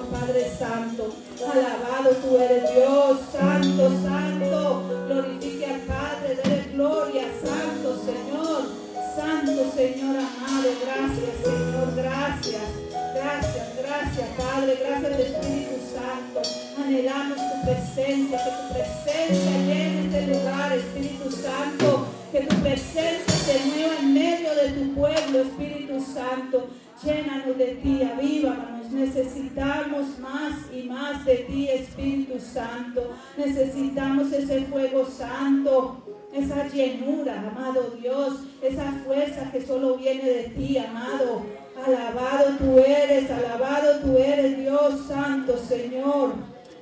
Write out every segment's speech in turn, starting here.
Padre Santo. Alabado tú eres Dios, Santo, Santo. Glorifique al Padre, dele gloria, Santo Señor. Santo Señor amado, gracias Señor, gracias. Gracias, gracias Padre, gracias Espíritu Necesitamos más y más de ti, Espíritu Santo. Necesitamos ese fuego santo, esa llenura, amado Dios, esa fuerza que solo viene de ti, amado. Alabado tú eres, alabado tú eres, Dios Santo, Señor.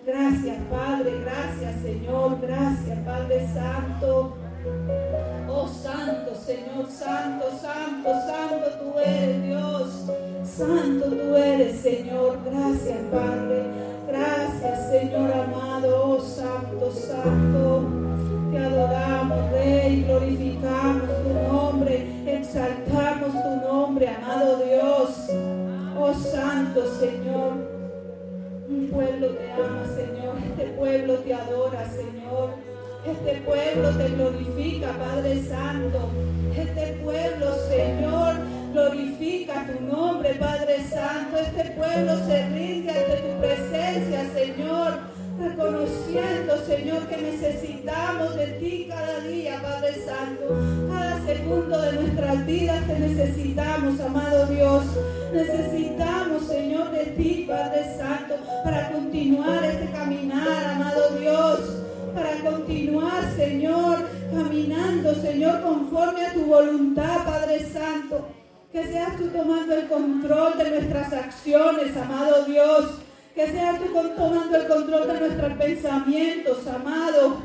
Gracias, Padre, gracias, Señor, gracias, Padre Santo. Oh Santo, Señor, Santo, Santo, Santo tú eres Dios. Santo tú eres, Señor. Gracias, Padre. Gracias, Señor amado. Oh Santo, Santo. Te adoramos, Rey. Glorificamos tu nombre. Exaltamos tu nombre, amado Dios. Oh Santo, Señor. Un pueblo te ama, Señor. Este pueblo te adora, Señor. Este pueblo te glorifica, Padre Santo. Este pueblo, Señor, glorifica tu nombre, Padre Santo. Este pueblo se rinde ante tu presencia, Señor. Reconociendo, Señor, que necesitamos de ti cada día, Padre Santo. Cada segundo de nuestras vidas te necesitamos, amado Dios. Necesitamos, Señor, de ti, Padre Santo, para continuar este caminar, amado Dios para continuar, Señor, caminando, Señor, conforme a tu voluntad, Padre Santo. Que seas tú tomando el control de nuestras acciones, amado Dios. Que seas tú tomando el control de nuestros pensamientos, amado.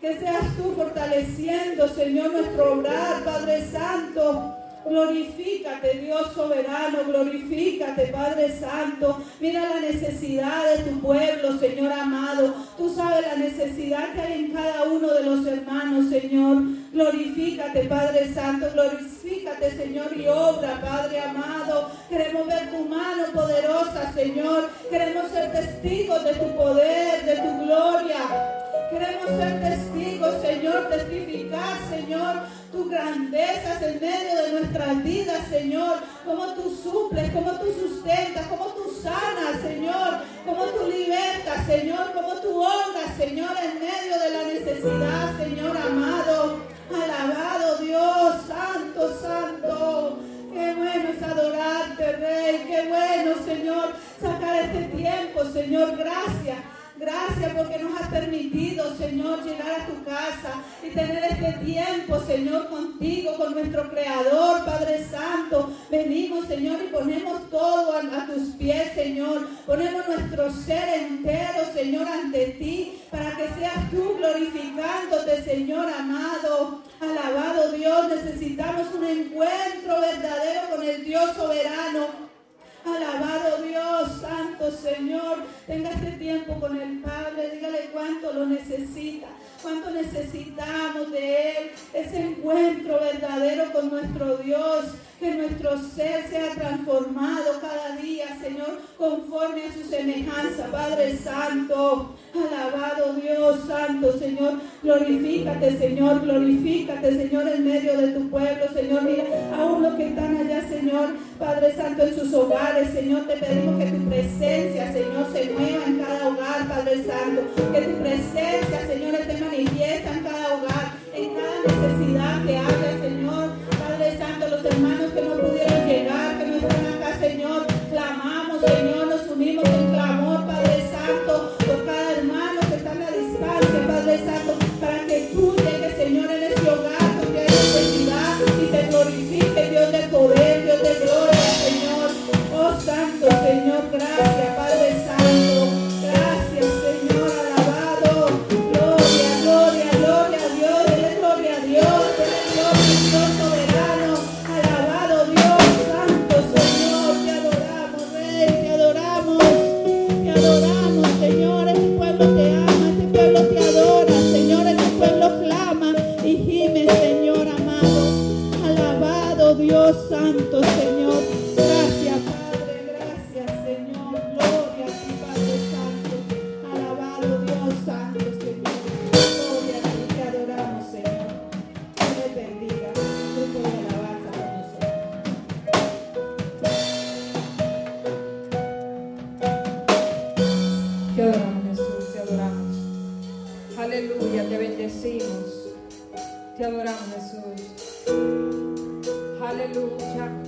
Que seas tú fortaleciendo, Señor, nuestro obrar, Padre Santo. Glorifícate, Dios soberano, glorifícate, Padre Santo. Mira la necesidad de tu pueblo, Señor amado. Tú sabes la necesidad que hay en cada uno de los hermanos, Señor. Glorifícate, Padre Santo. Glorifícate, Señor, y obra, Padre amado. Queremos ver tu mano poderosa, Señor. Queremos ser testigos de tu poder, de tu gloria. Queremos ser testigos, Señor, testificar, Señor, tu grandeza en medio de nuestras vidas, Señor. Como tú suples, como tú sustentas, como tú sanas, Señor. Como tú libertas, Señor. Como tú honras, Señor, en medio de la necesidad, Señor amado. Alabado Dios, santo, santo. Qué bueno es adorarte, Rey. Qué bueno, Señor, sacar este tiempo, Señor. Gracias. Gracias porque nos permitido, Señor, llegar a tu casa y tener este tiempo, Señor, contigo, con nuestro Creador, Padre Santo. Venimos, Señor, y ponemos todo a, tus pies, Señor. Ponemos nuestro ser entero, Señor, ante ti, para que seas tú glorificándote, Señor amado. Alabado Dios, necesitamos un encuentro verdadero con el Dios soberano. Alabado Dios, Santo Señor. Tenga este tiempo con el Padre. Dígale cuánto lo necesita, cuánto necesitamos de Él. Ese encuentro verdadero con nuestro Dios que nuestro ser sea transformado cada día, Señor, conforme a su semejanza, Padre Santo. Alabado Dios Santo, Señor. Glorifícate, Señor. Glorifícate, Señor, en medio de tu pueblo, Señor. Mira, aún los que están allá, Señor, Padre Santo, en sus hogares, Señor, te pedimos que tu presencia, Señor, se mueva en cada hogar, Padre Santo. Que tu presencia, Señor, esté manifiesta en cada hogar, en cada necesidad que haya, Señor. Padre Santo, los hermanos que no pudieron llegar, que no están acá, Señor, clamamos, Señor, nos unimos en clamor, Padre Santo, por cada hermano que está a la distancia, Padre Santo, para que tú llegues, Lucha.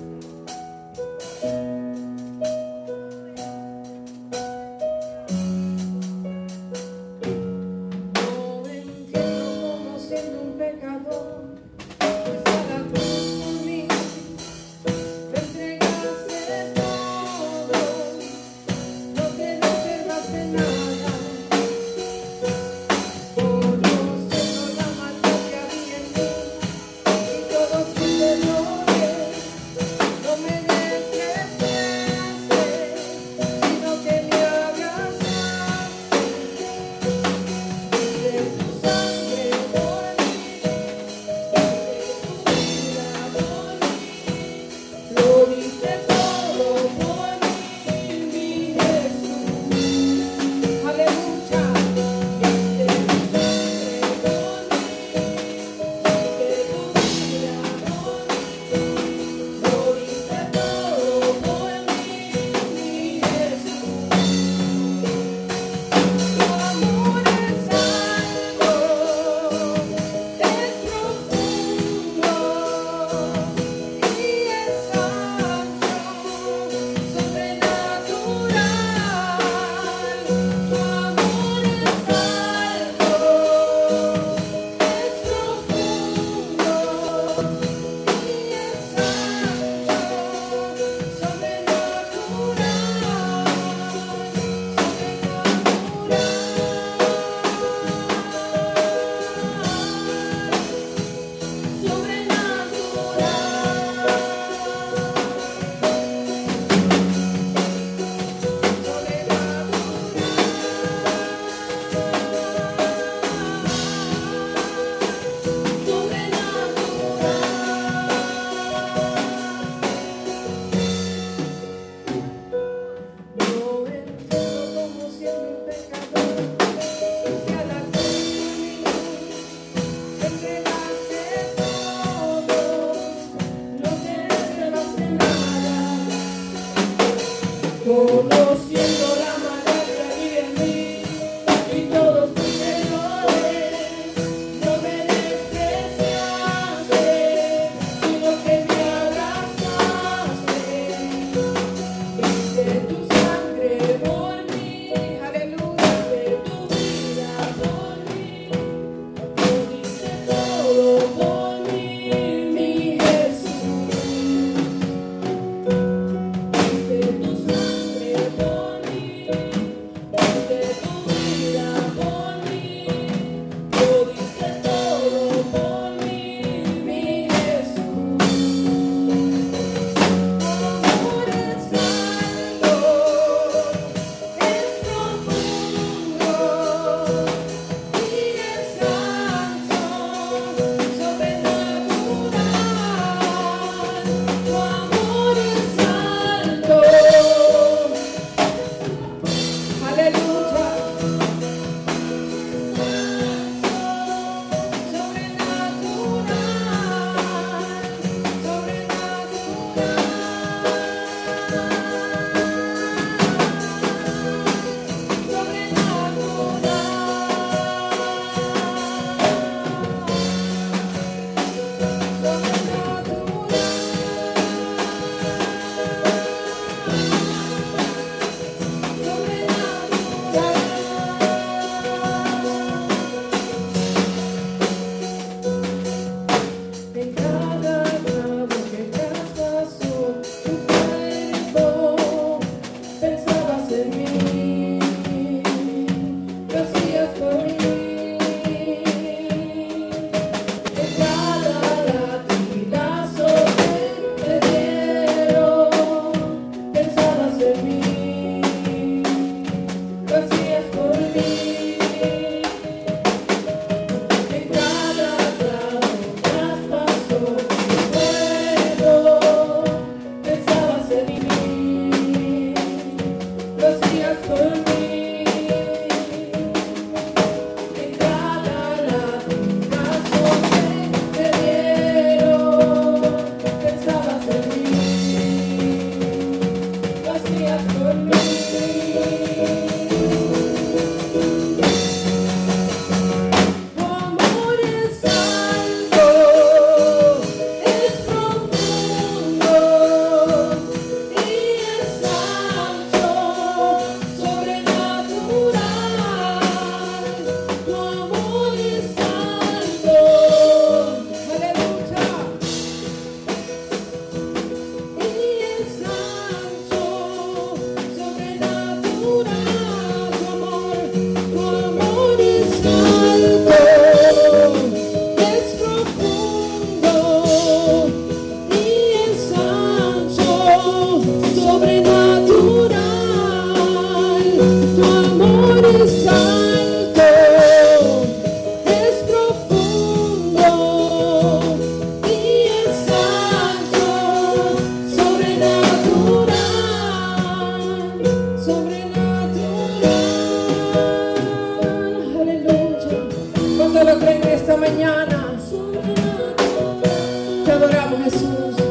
Te adoramos, Jesús.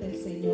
Aleluya.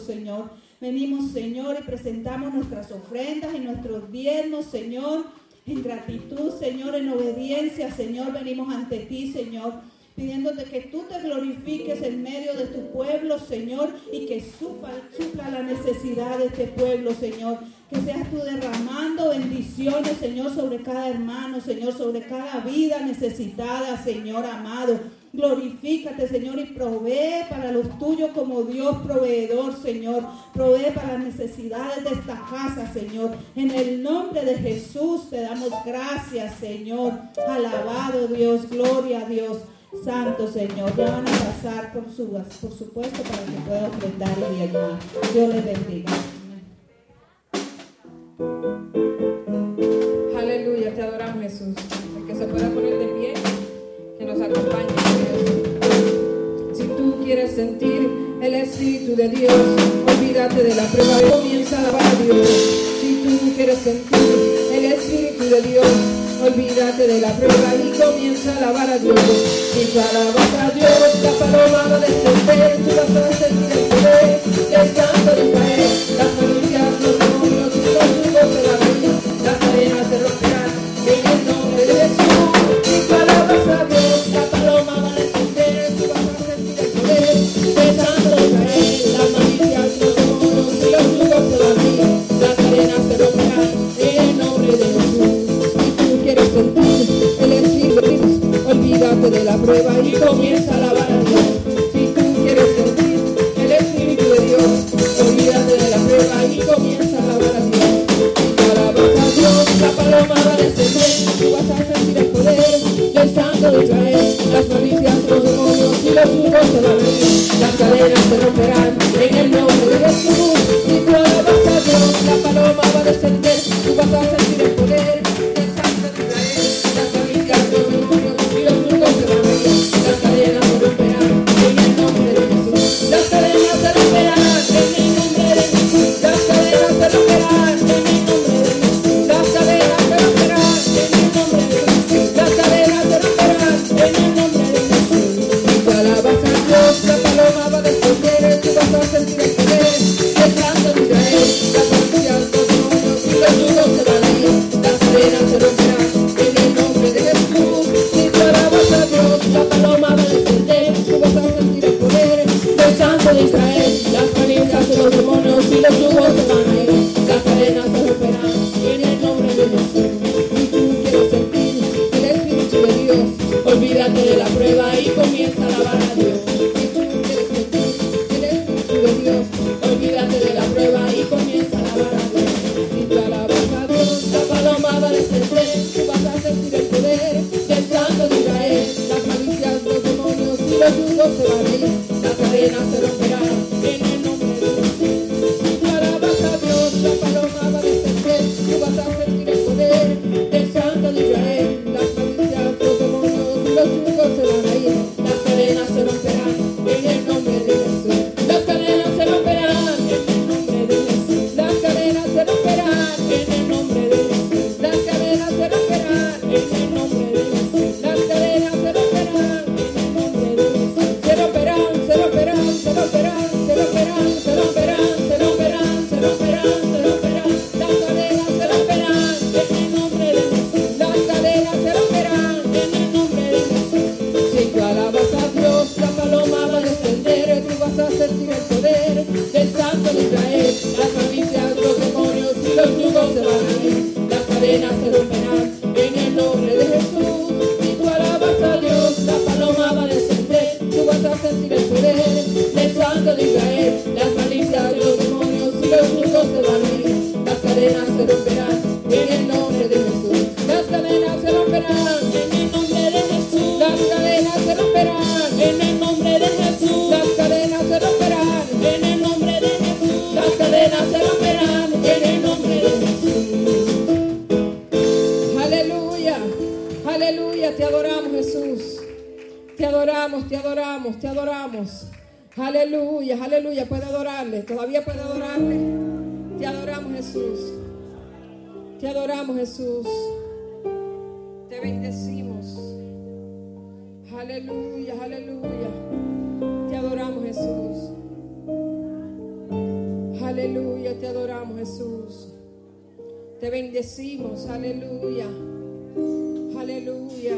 Señor. Venimos, Señor, y presentamos nuestras ofrendas y nuestros bienes, Señor, en gratitud, Señor, en obediencia, Señor, venimos ante ti, Señor pidiéndote que tú te glorifiques en medio de tu pueblo, Señor, y que supla, supla, la necesidad de este pueblo, Señor. Que seas tú derramando bendiciones, Señor, sobre cada hermano, Señor, sobre cada vida necesitada, Señor amado. Glorifícate, Señor, y provee para los tuyos como Dios proveedor, Señor. Provee para las necesidades de esta casa, Señor. En el nombre de Jesús te damos gracias, Señor. Alabado Dios, gloria a Dios. Santo Señor, ya van a pasar por, su, por supuesto para que pueda ofrendar y diezmar. Dios les bendiga. Aleluya, te adoramos Jesús. Que se pueda poner de pie, que nos acompañe. Si tú quieres sentir el Espíritu de Dios, olvídate de la prueba y comienza a alabar a Dios. Si tú quieres sentir el Espíritu de Dios, olvídate de la prueba y comienza a alabar a Dios. Y tú alabas a Dios, la paloma va a descender, tú vas a sentir el poder del Santo de Israel. La prueba te adoramos. Aleluya, aleluya. Puede adorarle, todavía puede adorarle. Te adoramos, Jesús. Te adoramos, Jesús. Te bendecimos. Aleluya, aleluya. Te adoramos, Jesús. Aleluya, te adoramos, Jesús. Te bendecimos, aleluya. Aleluya.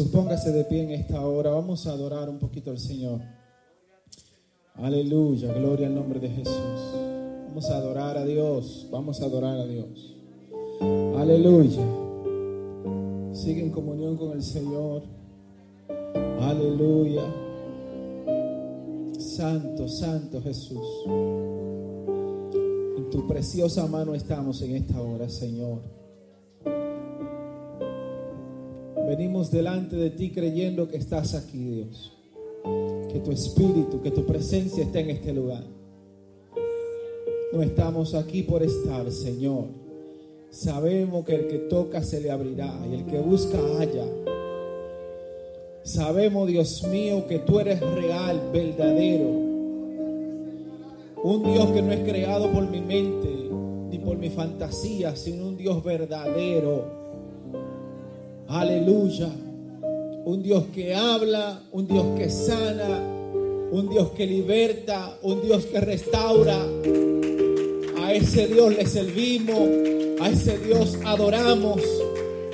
Jesús. Póngase de pie en esta hora. Vamos a adorar un poquito al Señor. Aleluya. Gloria al nombre de Jesús. Vamos a adorar a Dios. Vamos a adorar a Dios. Aleluya. Sigue en comunión con el Señor. Aleluya. Santo, santo Jesús. En tu preciosa mano estamos en esta hora, Señor. Venimos delante de ti creyendo que estás aquí, Dios. Que tu espíritu, que tu presencia está en este lugar. No estamos aquí por estar, Señor. Sabemos que el que toca se le abrirá y el que busca halla. Sabemos, Dios mío, que tú eres real, verdadero. Un Dios que no es creado por mi mente ni por mi fantasía, sino un Dios verdadero. Aleluya. Un Dios que habla, un Dios que sana, un Dios que liberta, un Dios que restaura. A ese Dios le servimos, a ese Dios adoramos,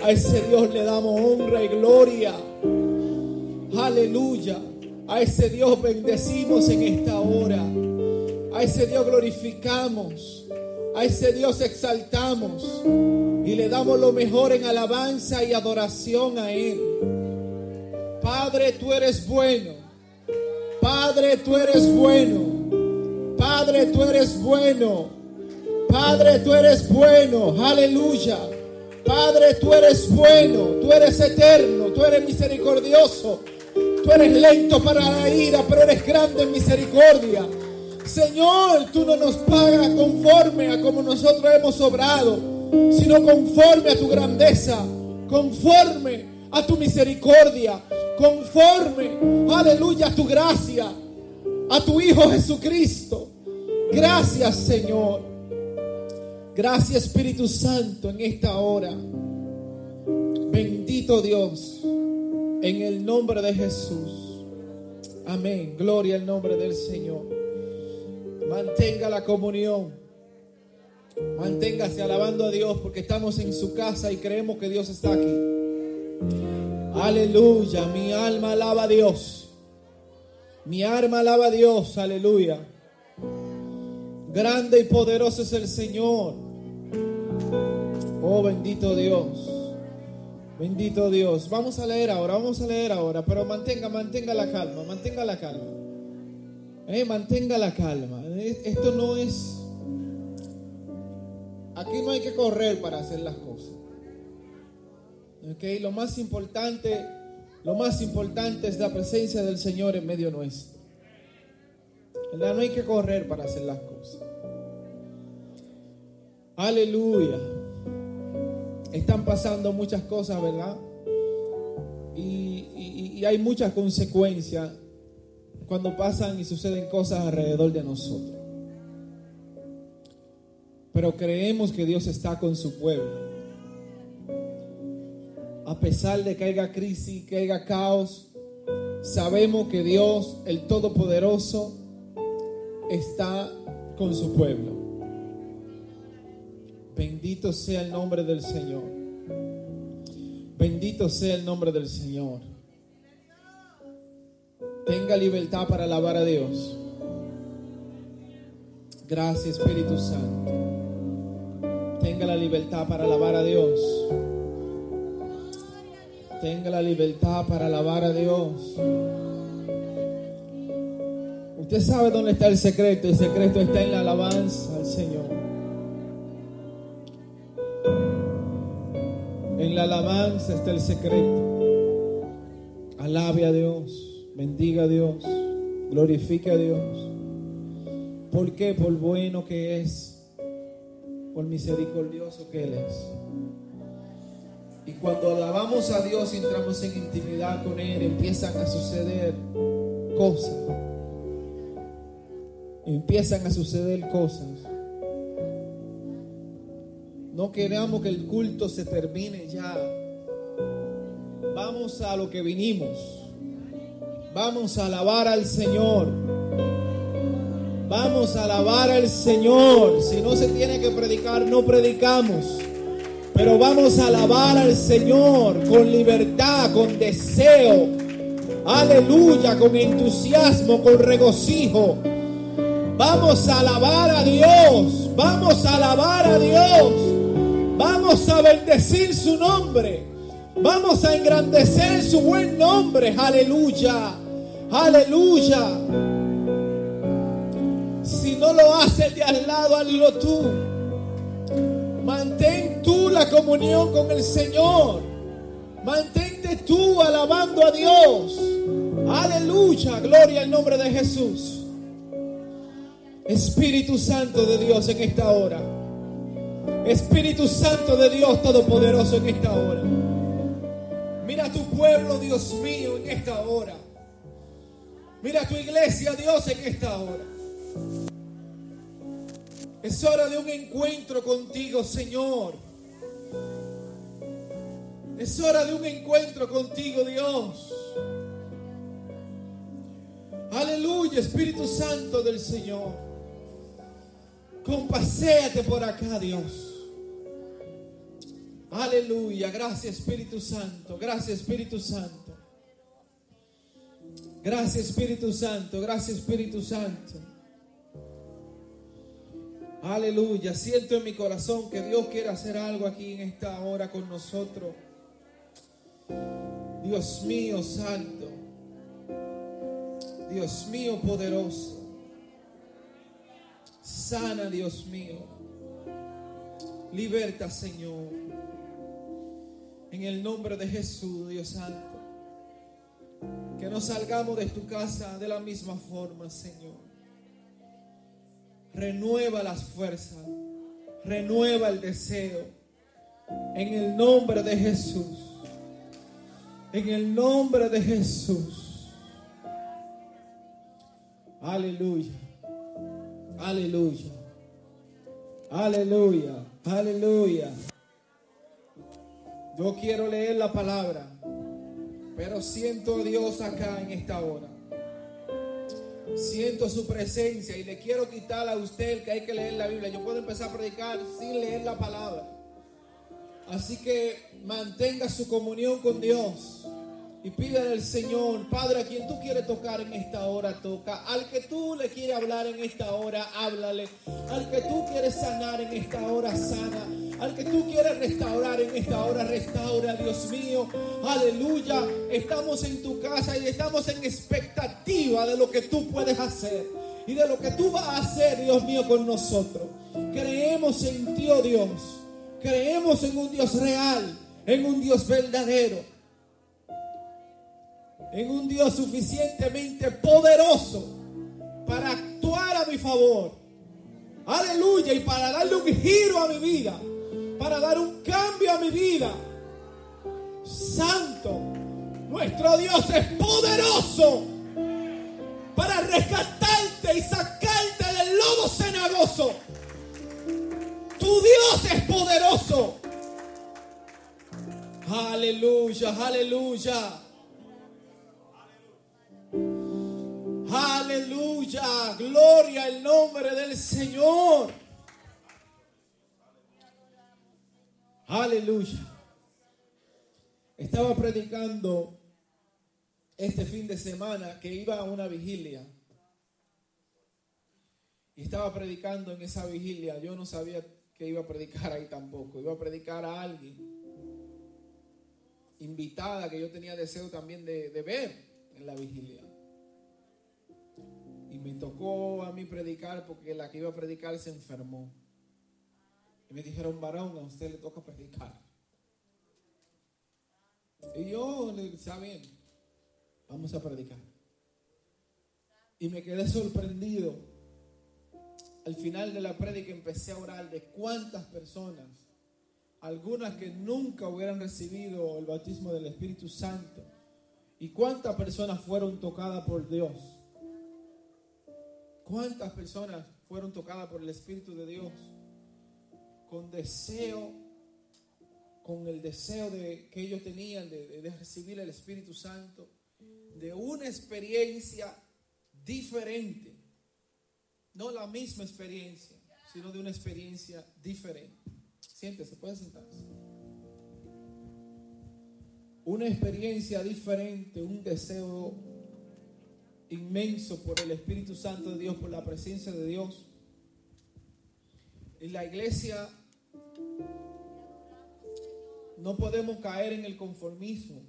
a ese Dios le damos honra y gloria. Aleluya. A ese Dios bendecimos en esta hora. A ese Dios glorificamos. A ese Dios exaltamos. Y le damos lo mejor en alabanza y adoración a Él. Padre, tú eres bueno. Padre, tú eres bueno. Padre, tú eres bueno. Padre, tú eres bueno. Aleluya. Padre, tú eres bueno. Tú eres eterno. Tú eres misericordioso. Tú eres lento para la ira, pero eres grande en misericordia. Señor, tú no nos pagas conforme a como nosotros hemos obrado, sino conforme a tu grandeza, conforme a tu misericordia, conforme, aleluya, a tu gracia, a tu Hijo Jesucristo. Gracias, Señor. Gracias, Espíritu Santo, en esta hora. Bendito Dios, en el nombre de Jesús. Amén. Gloria al nombre del Señor. Mantenga la comunión. Manténgase alabando a Dios porque estamos en su casa y creemos que Dios está aquí. Aleluya, mi alma alaba a Dios. Mi alma alaba a Dios, aleluya. Grande y poderoso es el Señor. Oh, bendito Dios. Bendito Dios. Vamos a leer ahora, vamos a leer ahora, pero mantenga, mantenga la calma, mantenga la calma. Eh, mantenga la calma. Eh, Esto no es... Aquí no hay que correr para hacer las cosas. Ok, lo más importante, lo más importante es la presencia del Señor en medio nuestro. No hay que correr para hacer las cosas. Aleluya. Están pasando muchas cosas, ¿verdad? Y hay muchas consecuencias cuando pasan y suceden cosas alrededor de nosotros. Pero creemos que Dios está con su pueblo. A pesar de que haya crisis, que haya caos, sabemos que Dios, el Todopoderoso, está con su pueblo. Bendito sea el nombre del Señor. Bendito sea el nombre del Señor. Tenga libertad para alabar a Dios. Gracias Espíritu Santo. Tenga la libertad para alabar a Dios. Tenga la libertad para alabar a Dios. Usted sabe dónde está el secreto. El secreto está en la alabanza al Señor. En la alabanza está el secreto. Alabe a Dios, bendiga a Dios, glorifique a Dios. ¿Por qué? Por bueno que es, por misericordioso que Él es. Y cuando alabamos a Dios y entramos en intimidad con Él, empiezan a suceder cosas. Empiezan a suceder cosas. No queramos que el culto se termine ya. Vamos a lo que vinimos. Vamos a alabar al Señor. Vamos a alabar al Señor. Si no se tiene que predicar, no predicamos. Pero vamos a alabar al Señor con libertad, con deseo. Aleluya, con entusiasmo, con regocijo. Vamos a alabar a Dios. Vamos a alabar a Dios. Vamos a bendecir su nombre. Vamos a engrandecer su buen nombre. Aleluya. Aleluya. Si no lo haces de al lado, hazlo tú. Mantén tú la comunión con el Señor. Mantente tú alabando a Dios. Aleluya. Gloria al nombre de Jesús. Espíritu Santo de Dios en esta hora. Espíritu Santo de Dios Todopoderoso en esta hora. Mira a tu pueblo, Dios mío, en esta hora. Mira tu iglesia, Dios, en esta hora. Es hora de un encuentro contigo, Señor. Es hora de un encuentro contigo, Dios. Aleluya, Espíritu Santo del Señor. Compaséate por acá, Dios. Aleluya, gracias Espíritu Santo, gracias Espíritu Santo. Gracias Espíritu Santo, gracias Espíritu Santo. Aleluya, siento en mi corazón que Dios quiere hacer algo aquí en esta hora con nosotros. Dios mío santo, Dios mío poderoso, sana Dios mío, liberta Señor, en el nombre de Jesús, Dios santo, que no salgamos de tu casa de la misma forma, Señor. Renueva las fuerzas, renueva el deseo, en el nombre de Jesús. En el nombre de Jesús. Aleluya. Aleluya. Aleluya. Aleluya. Yo quiero leer la palabra, pero siento a Dios acá en esta hora. Siento su presencia y le quiero quitar a usted que hay que leer la Biblia. Yo puedo empezar a predicar sin leer la palabra. Así que mantenga su comunión con Dios y pídale al Señor, Padre, a quien tú quieres tocar en esta hora, toca. Al que tú le quieres hablar en esta hora, háblale. Al que tú quieres sanar en esta hora, sana. Al que tú quieres restaurar en esta hora, restaura, Dios mío. Aleluya. Estamos en tu casa y estamos en expectativa de lo que tú puedes hacer y de lo que tú vas a hacer, Dios mío, con nosotros. Creemos en ti, oh Dios. Creemos en un Dios real, en un Dios verdadero, en un Dios suficientemente poderoso para actuar a mi favor. Aleluya. Y para darle un giro a mi vida para dar un cambio a mi vida. Santo, nuestro Dios es poderoso para rescatarte y sacarte del lodo cenagoso. Tu Dios es poderoso. Aleluya, aleluya. Aleluya, gloria al nombre del Señor. Aleluya. Estaba predicando este fin de semana que iba a una vigilia. Y estaba predicando en esa vigilia. Yo no sabía que iba a predicar ahí tampoco. Iba a predicar a alguien. Invitada que yo tenía deseo también de, de ver en la vigilia. Y me tocó a mí predicar porque la que iba a predicar se enfermó. Y me dijeron, varón, a usted le toca predicar. Y yo le dije, está bien, vamos a predicar. Y me quedé sorprendido. Al final de la prédica empecé a orar de cuántas personas, algunas que nunca hubieran recibido el bautismo del Espíritu Santo, y cuántas personas fueron tocadas por Dios. ¿Cuántas personas fueron tocadas por el Espíritu de Dios? con deseo, con el deseo de, que ellos tenían de, recibir el Espíritu Santo, de una experiencia diferente. No la misma experiencia, sino de una experiencia diferente. Siéntese, puede sentarse. Una experiencia diferente, un deseo inmenso por el Espíritu Santo de Dios, por la presencia de Dios. En la iglesia no podemos caer en el conformismo.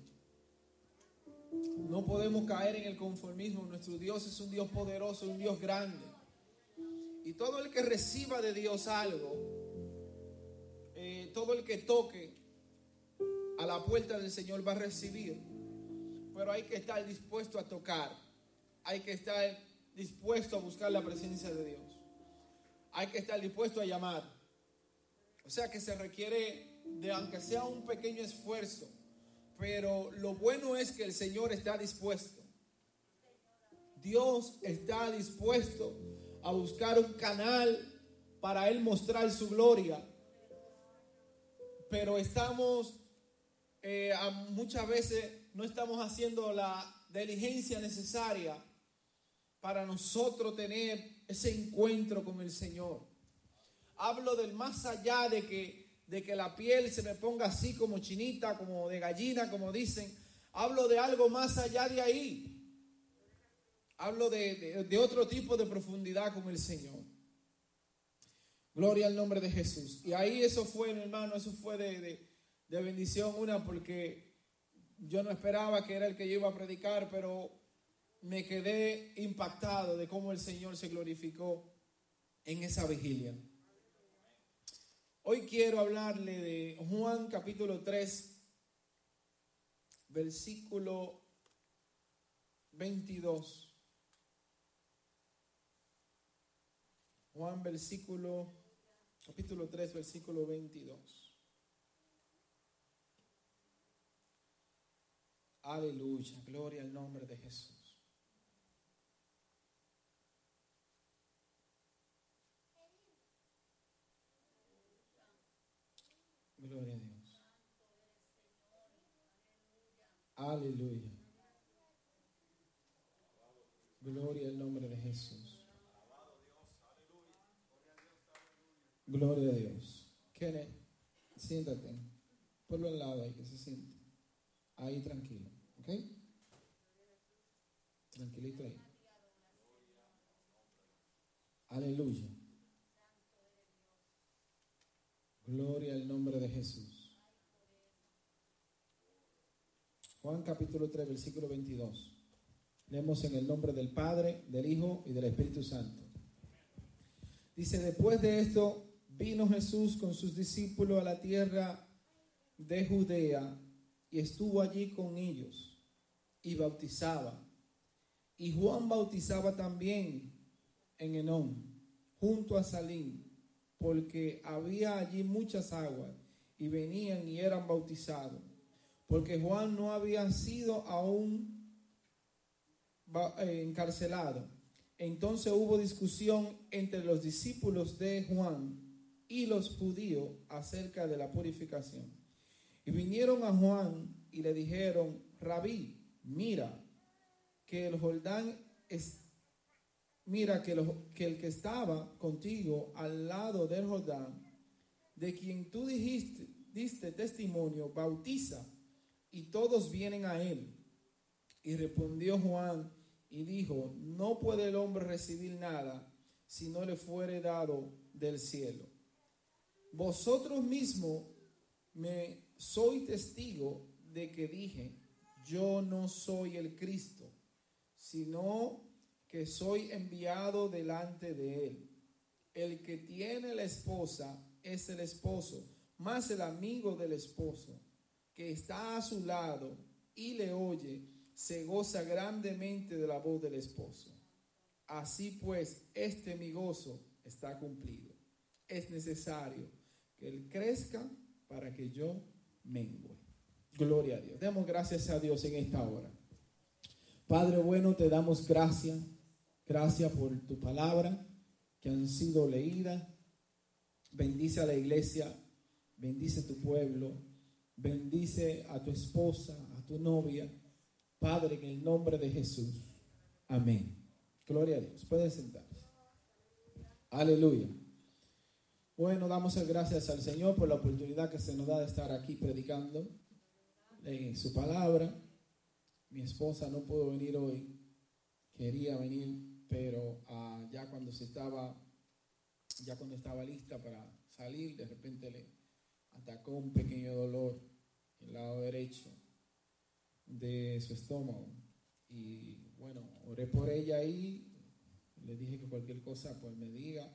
No podemos caer en el conformismo. Nuestro Dios es un Dios poderoso, un Dios grande. Y todo el que reciba de Dios algo, eh, todo el que toque a la puerta del Señor va a recibir. Pero hay que estar dispuesto a tocar. Hay que estar dispuesto a buscar la presencia de Dios. Hay que estar dispuesto a llamar. O sea que se requiere de aunque sea un pequeño esfuerzo, pero lo bueno es que el Señor está dispuesto. Dios está dispuesto a buscar un canal para Él mostrar su gloria. Pero estamos, eh, muchas veces no estamos haciendo la diligencia necesaria para nosotros tener ese encuentro con el Señor. Hablo del más allá de que de que la piel se me ponga así como chinita, como de gallina, como dicen. Hablo de algo más allá de ahí. Hablo de, otro tipo de profundidad con el Señor. Gloria al nombre de Jesús. Y ahí eso fue, hermano, eso fue de, de bendición. Una, porque yo no esperaba que era el que yo iba a predicar, pero me quedé impactado de cómo el Señor se glorificó en esa vigilia. Hoy quiero hablarle de Juan capítulo 3, versículo 22. Juan versículo, capítulo 3, versículo 22. Aleluya, gloria al nombre de Jesús. Gloria a Dios. Aleluya. Gloria al nombre de Jesús. Gloria a Dios. Kenneth, siéntate. Ponlo al lado ahí, que se siente. Ahí tranquilo, ¿ok? Tranquilito ahí. Aleluya. Gloria al nombre de Jesús. Juan capítulo 3, versículo 22. Leemos en el nombre del Padre, del Hijo y del Espíritu Santo. Dice, después de esto vino Jesús con sus discípulos a la tierra de Judea y estuvo allí con ellos y bautizaba. Y Juan bautizaba también en Enón, junto a Salín, porque había allí muchas aguas y venían y eran bautizados, porque Juan no había sido aún eh, encarcelado. Entonces hubo discusión entre los discípulos de Juan y los judíos acerca de la purificación. Y vinieron a Juan y le dijeron, Rabí, mira que el Jordán es, mira que, lo- que el que estaba contigo al lado del Jordán, de quien tú dijiste, diste testimonio, bautiza, y todos vienen a él. Y respondió Juan y dijo, no puede el hombre recibir nada si no le fuere dado del cielo. Vosotros mismos me soy testigo de que dije, yo no soy el Cristo, sino que soy enviado delante de él. El que tiene la esposa es el esposo, más el amigo del esposo, que está a su lado y le oye, se goza grandemente de la voz del esposo. Así pues, este mi gozo está cumplido. Es necesario que él crezca para que yo mengue. Gloria a Dios. Demos gracias a Dios en esta hora. Padre bueno, te damos gracias. Gracias por tu palabra que han sido leídas. Bendice a la iglesia, bendice tu pueblo, bendice a tu esposa, a tu novia. Padre, en el nombre de Jesús. Amén. Gloria a Dios. Pueden sentarse. Aleluya. Bueno, damos gracias al Señor por la oportunidad que se nos da de estar aquí predicando eh, su palabra. Mi esposa no pudo venir hoy, quería venir, pero ah, ya cuando se estaba, ya cuando estaba lista para salir, de repente le atacó un pequeño dolor en el lado derecho de su estómago. Y bueno, oré por ella ahí, le dije que cualquier cosa pues me diga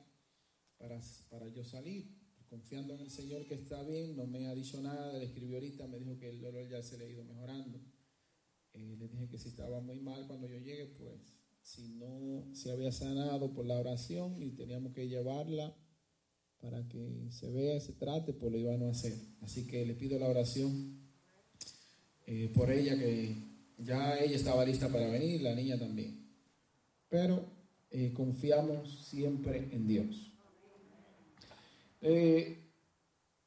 para, para yo salir, confiando en el Señor que está bien, no me ha dicho nada, le escribió ahorita, me dijo que el dolor ya se le ha ido mejorando. Eh, le dije que si estaba muy mal cuando yo llegue, pues si no se había sanado por la oración y teníamos que llevarla para que se vea, se trate, pues lo iban a hacer. Así que le pido la oración eh, por ella, que ya ella estaba lista para venir, la niña también. Pero eh, confiamos siempre en Dios. Eh,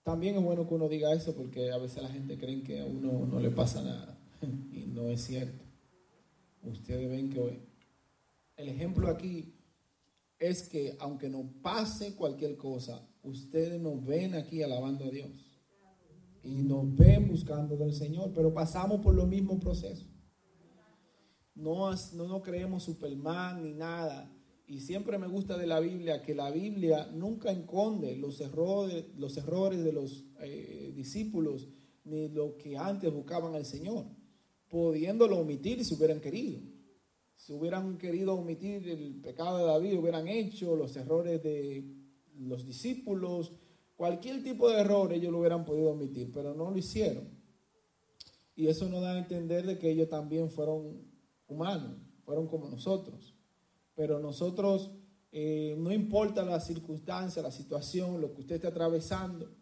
también es bueno que uno diga eso porque a veces la gente cree que a uno no le pasa nada y no es cierto. Ustedes ven que el ejemplo aquí es que aunque nos pase cualquier cosa, ustedes nos ven aquí alabando a Dios y nos ven buscando del Señor, pero pasamos por los mismos procesos. No, no nos creemos Superman ni nada. Y siempre me gusta de la Biblia que la Biblia nunca esconde los errores, los errores de los eh, discípulos ni lo que antes buscaban al Señor, pudiéndolo omitir si hubieran querido. Si hubieran querido omitir el pecado de David, hubieran hecho los errores de los discípulos, cualquier tipo de error ellos lo hubieran podido omitir, pero no lo hicieron. Y eso nos da a entender de que ellos también fueron humanos, fueron como nosotros. Pero nosotros, eh, no importa la circunstancia, la situación, lo que usted esté atravesando,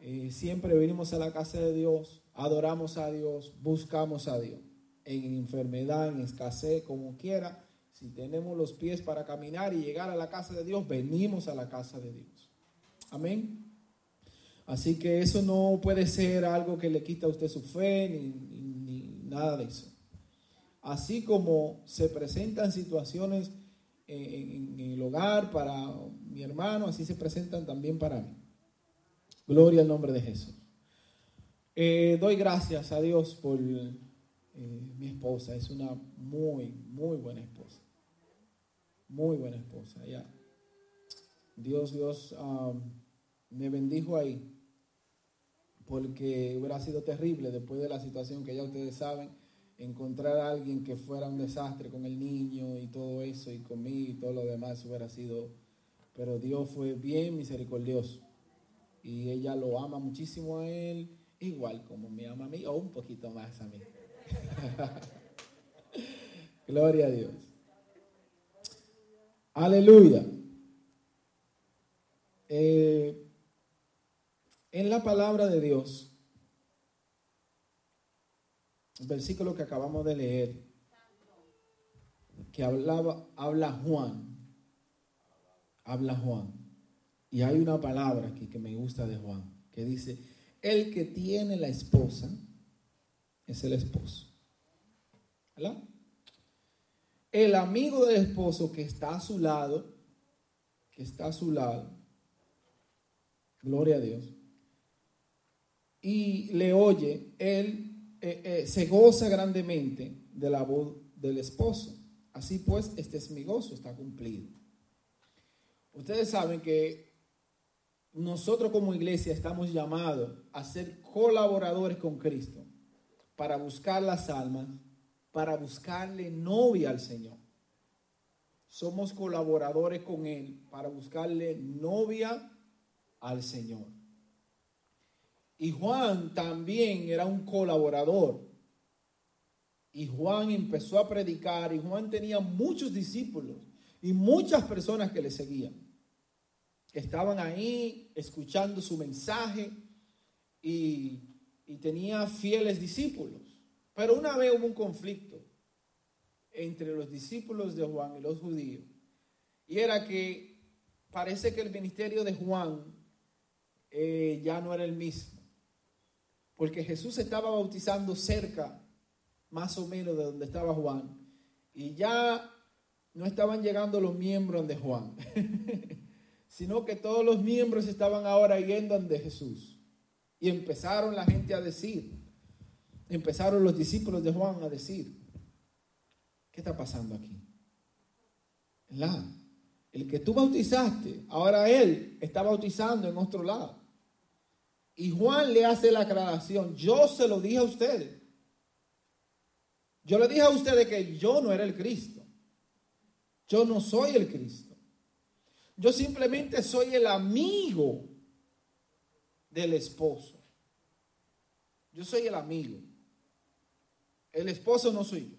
eh, siempre venimos a la casa de Dios, adoramos a Dios, buscamos a Dios. En enfermedad, en escasez, como quiera, si tenemos los pies para caminar y llegar a la casa de Dios, venimos a la casa de Dios. Amén. Así que eso no puede ser algo que le quita a usted su fe ni, ni, nada de eso. así como se presentan situaciones en, en el hogar para mi hermano, así se presentan también para mí. Gloria al nombre de Jesús. Eh, doy gracias a Dios por eh, mi esposa. Es una muy, muy buena esposa. Muy buena esposa. Ya. Dios, Dios um, me bendijo ahí. Porque hubiera sido terrible después de la situación que ya ustedes saben, encontrar a alguien que fuera un desastre con el niño y todo eso y conmigo y todo lo demás hubiera sido. Pero Dios fue bien misericordioso. Y ella lo ama muchísimo a él igual como me ama a mí o un poquito más a mí. Gloria a Dios. Aleluya. Eh, en la palabra de Dios, el versículo que acabamos de leer, que hablaba, habla Juan, habla Juan. Y hay una palabra aquí que me gusta de Juan, que dice, el que tiene la esposa es el esposo. ¿Verdad? El amigo del esposo que está a su lado, que está a su lado, gloria a Dios, y le oye, él eh, eh, se goza grandemente de la voz del esposo. Así pues, este es mi gozo, está cumplido. Ustedes saben que nosotros como iglesia estamos llamados a ser colaboradores con Cristo para buscar las almas, para buscarle novia al Señor. Somos colaboradores con Él para buscarle novia al Señor. Y Juan también era un colaborador. Y Juan empezó a predicar y Juan tenía muchos discípulos y muchas personas que le seguían estaban ahí escuchando su mensaje y, tenía fieles discípulos. Pero una vez hubo un conflicto entre los discípulos de Juan y los judíos. Y era que parece que el ministerio de Juan eh, ya no era el mismo. Porque Jesús estaba bautizando cerca, más o menos, de donde estaba Juan. Y ya no estaban llegando los miembros de Juan. sino que todos los miembros estaban ahora yendo ante Jesús. Y empezaron la gente a decir, empezaron los discípulos de Juan a decir, ¿qué está pasando aquí? El que tú bautizaste, ahora él está bautizando en otro lado. Y Juan le hace la aclaración, yo se lo dije a ustedes. Yo le dije a ustedes que yo no era el Cristo. Yo no soy el Cristo. Yo simplemente soy el amigo del esposo. Yo soy el amigo. El esposo no soy yo.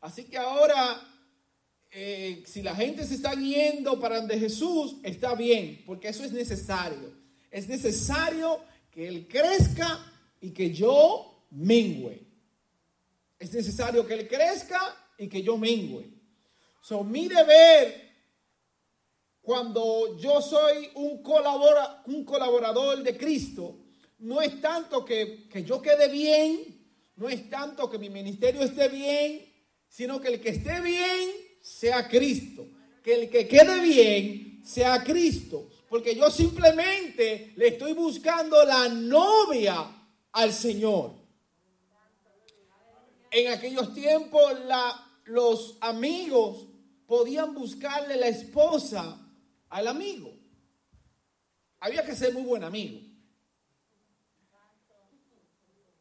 Así que ahora, eh, si la gente se está yendo para donde Jesús, está bien, porque eso es necesario. Es necesario que Él crezca y que yo mengüe. Es necesario que Él crezca y que yo mengüe. So, mi deber cuando yo soy un, un colaborador de Cristo, no es tanto que, que yo quede bien, no es tanto que mi ministerio esté bien, sino que el que esté bien sea Cristo. Que el que quede bien sea Cristo. Porque yo simplemente le estoy buscando la novia al Señor. En aquellos tiempos la, los amigos podían buscarle la esposa al amigo. Había que ser muy buen amigo.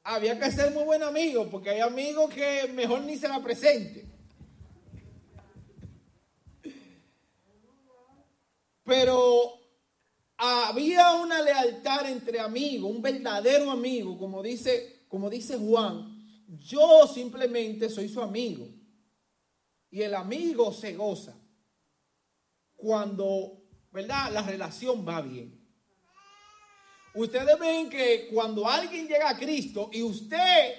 Había que ser muy buen amigo porque hay amigos que mejor ni se la presente. Pero había una lealtad entre amigos, un verdadero amigo, como dice, como dice Juan. Yo simplemente soy su amigo. Y el amigo se goza cuando ¿verdad? La relación va bien. Ustedes ven que cuando alguien llega a Cristo y usted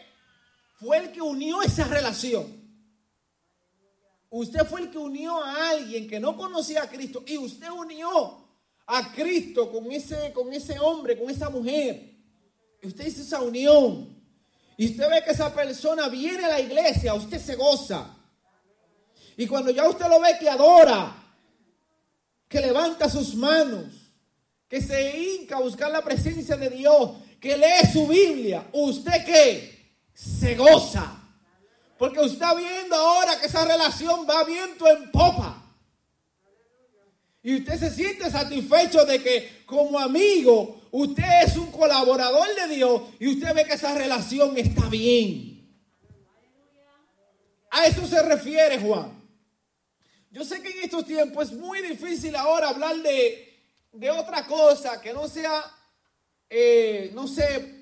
fue el que unió esa relación, usted fue el que unió a alguien que no conocía a Cristo y usted unió a Cristo con ese, con ese hombre, con esa mujer. Usted hizo esa unión. Y usted ve que esa persona viene a la iglesia, usted se goza. Y cuando ya usted lo ve que adora, que levanta sus manos, que se hinca a buscar la presencia de Dios, que lee su Biblia, usted que se goza. Porque usted está viendo ahora que esa relación va viento en popa. Y usted se siente satisfecho de que como amigo usted es un colaborador de Dios y usted ve que esa relación está bien. A eso se refiere Juan. Yo sé que en estos tiempos es muy difícil ahora hablar de, de otra cosa que no sea, eh, no sé,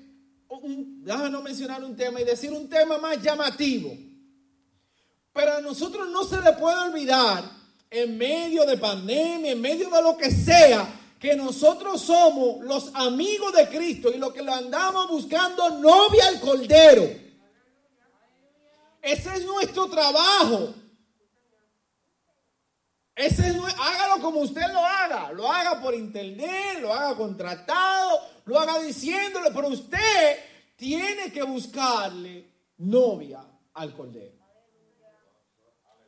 un, déjame no mencionar un tema y decir un tema más llamativo. Pero a nosotros no se le puede olvidar en medio de pandemia, en medio de lo que sea, que nosotros somos los amigos de Cristo y lo que lo andamos buscando novia al cordero. Ese es nuestro trabajo. Ese es, hágalo como usted lo haga. Lo haga por internet, lo haga contratado, lo haga diciéndole, pero usted tiene que buscarle novia al cordero.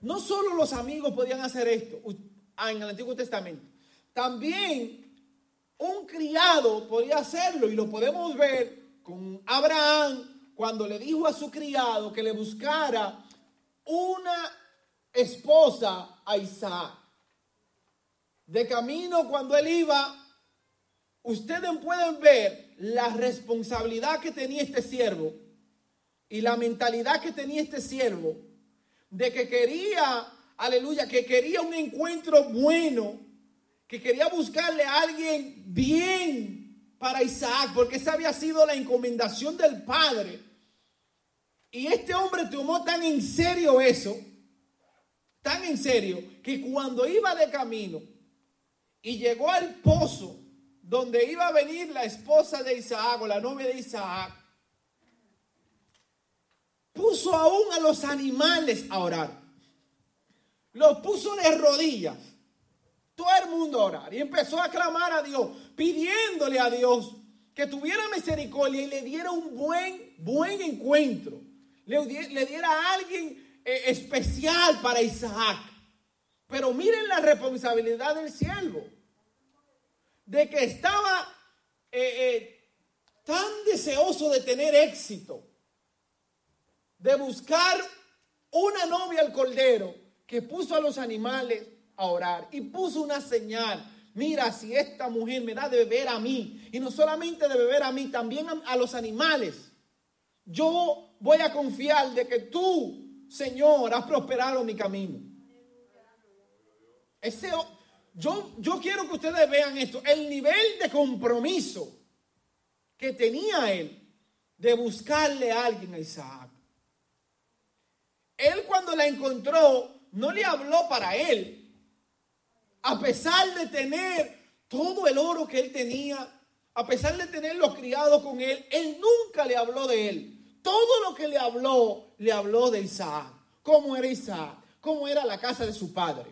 No solo los amigos podían hacer esto en el Antiguo Testamento, también un criado podía hacerlo y lo podemos ver con Abraham cuando le dijo a su criado que le buscara una esposa a Isaac. De camino cuando él iba, ustedes pueden ver la responsabilidad que tenía este siervo y la mentalidad que tenía este siervo de que quería, aleluya, que quería un encuentro bueno, que quería buscarle a alguien bien para Isaac, porque esa había sido la encomendación del padre. Y este hombre tomó tan en serio eso, tan en serio, que cuando iba de camino y llegó al pozo donde iba a venir la esposa de Isaac o la novia de Isaac, puso aún a los animales a orar. Los puso de rodillas. Todo el mundo a orar. Y empezó a clamar a Dios, pidiéndole a Dios que tuviera misericordia y le diera un buen, buen encuentro. Le, le diera a alguien especial para Isaac. Pero miren la responsabilidad del siervo. De que estaba eh, eh, tan deseoso de tener éxito de buscar una novia al cordero que puso a los animales a orar y puso una señal. Mira, si esta mujer me da de beber a mí, y no solamente de beber a mí, también a, los animales, yo voy a confiar de que tú, Señor, has prosperado mi camino. Ese, yo, yo quiero que ustedes vean esto, el nivel de compromiso que tenía él de buscarle a alguien a Isaac. Él cuando la encontró, no le habló para él. A pesar de tener todo el oro que él tenía, a pesar de tener los criados con él, él nunca le habló de él. Todo lo que le habló, le habló de Isaac. ¿Cómo era Isaac? ¿Cómo era la casa de su padre?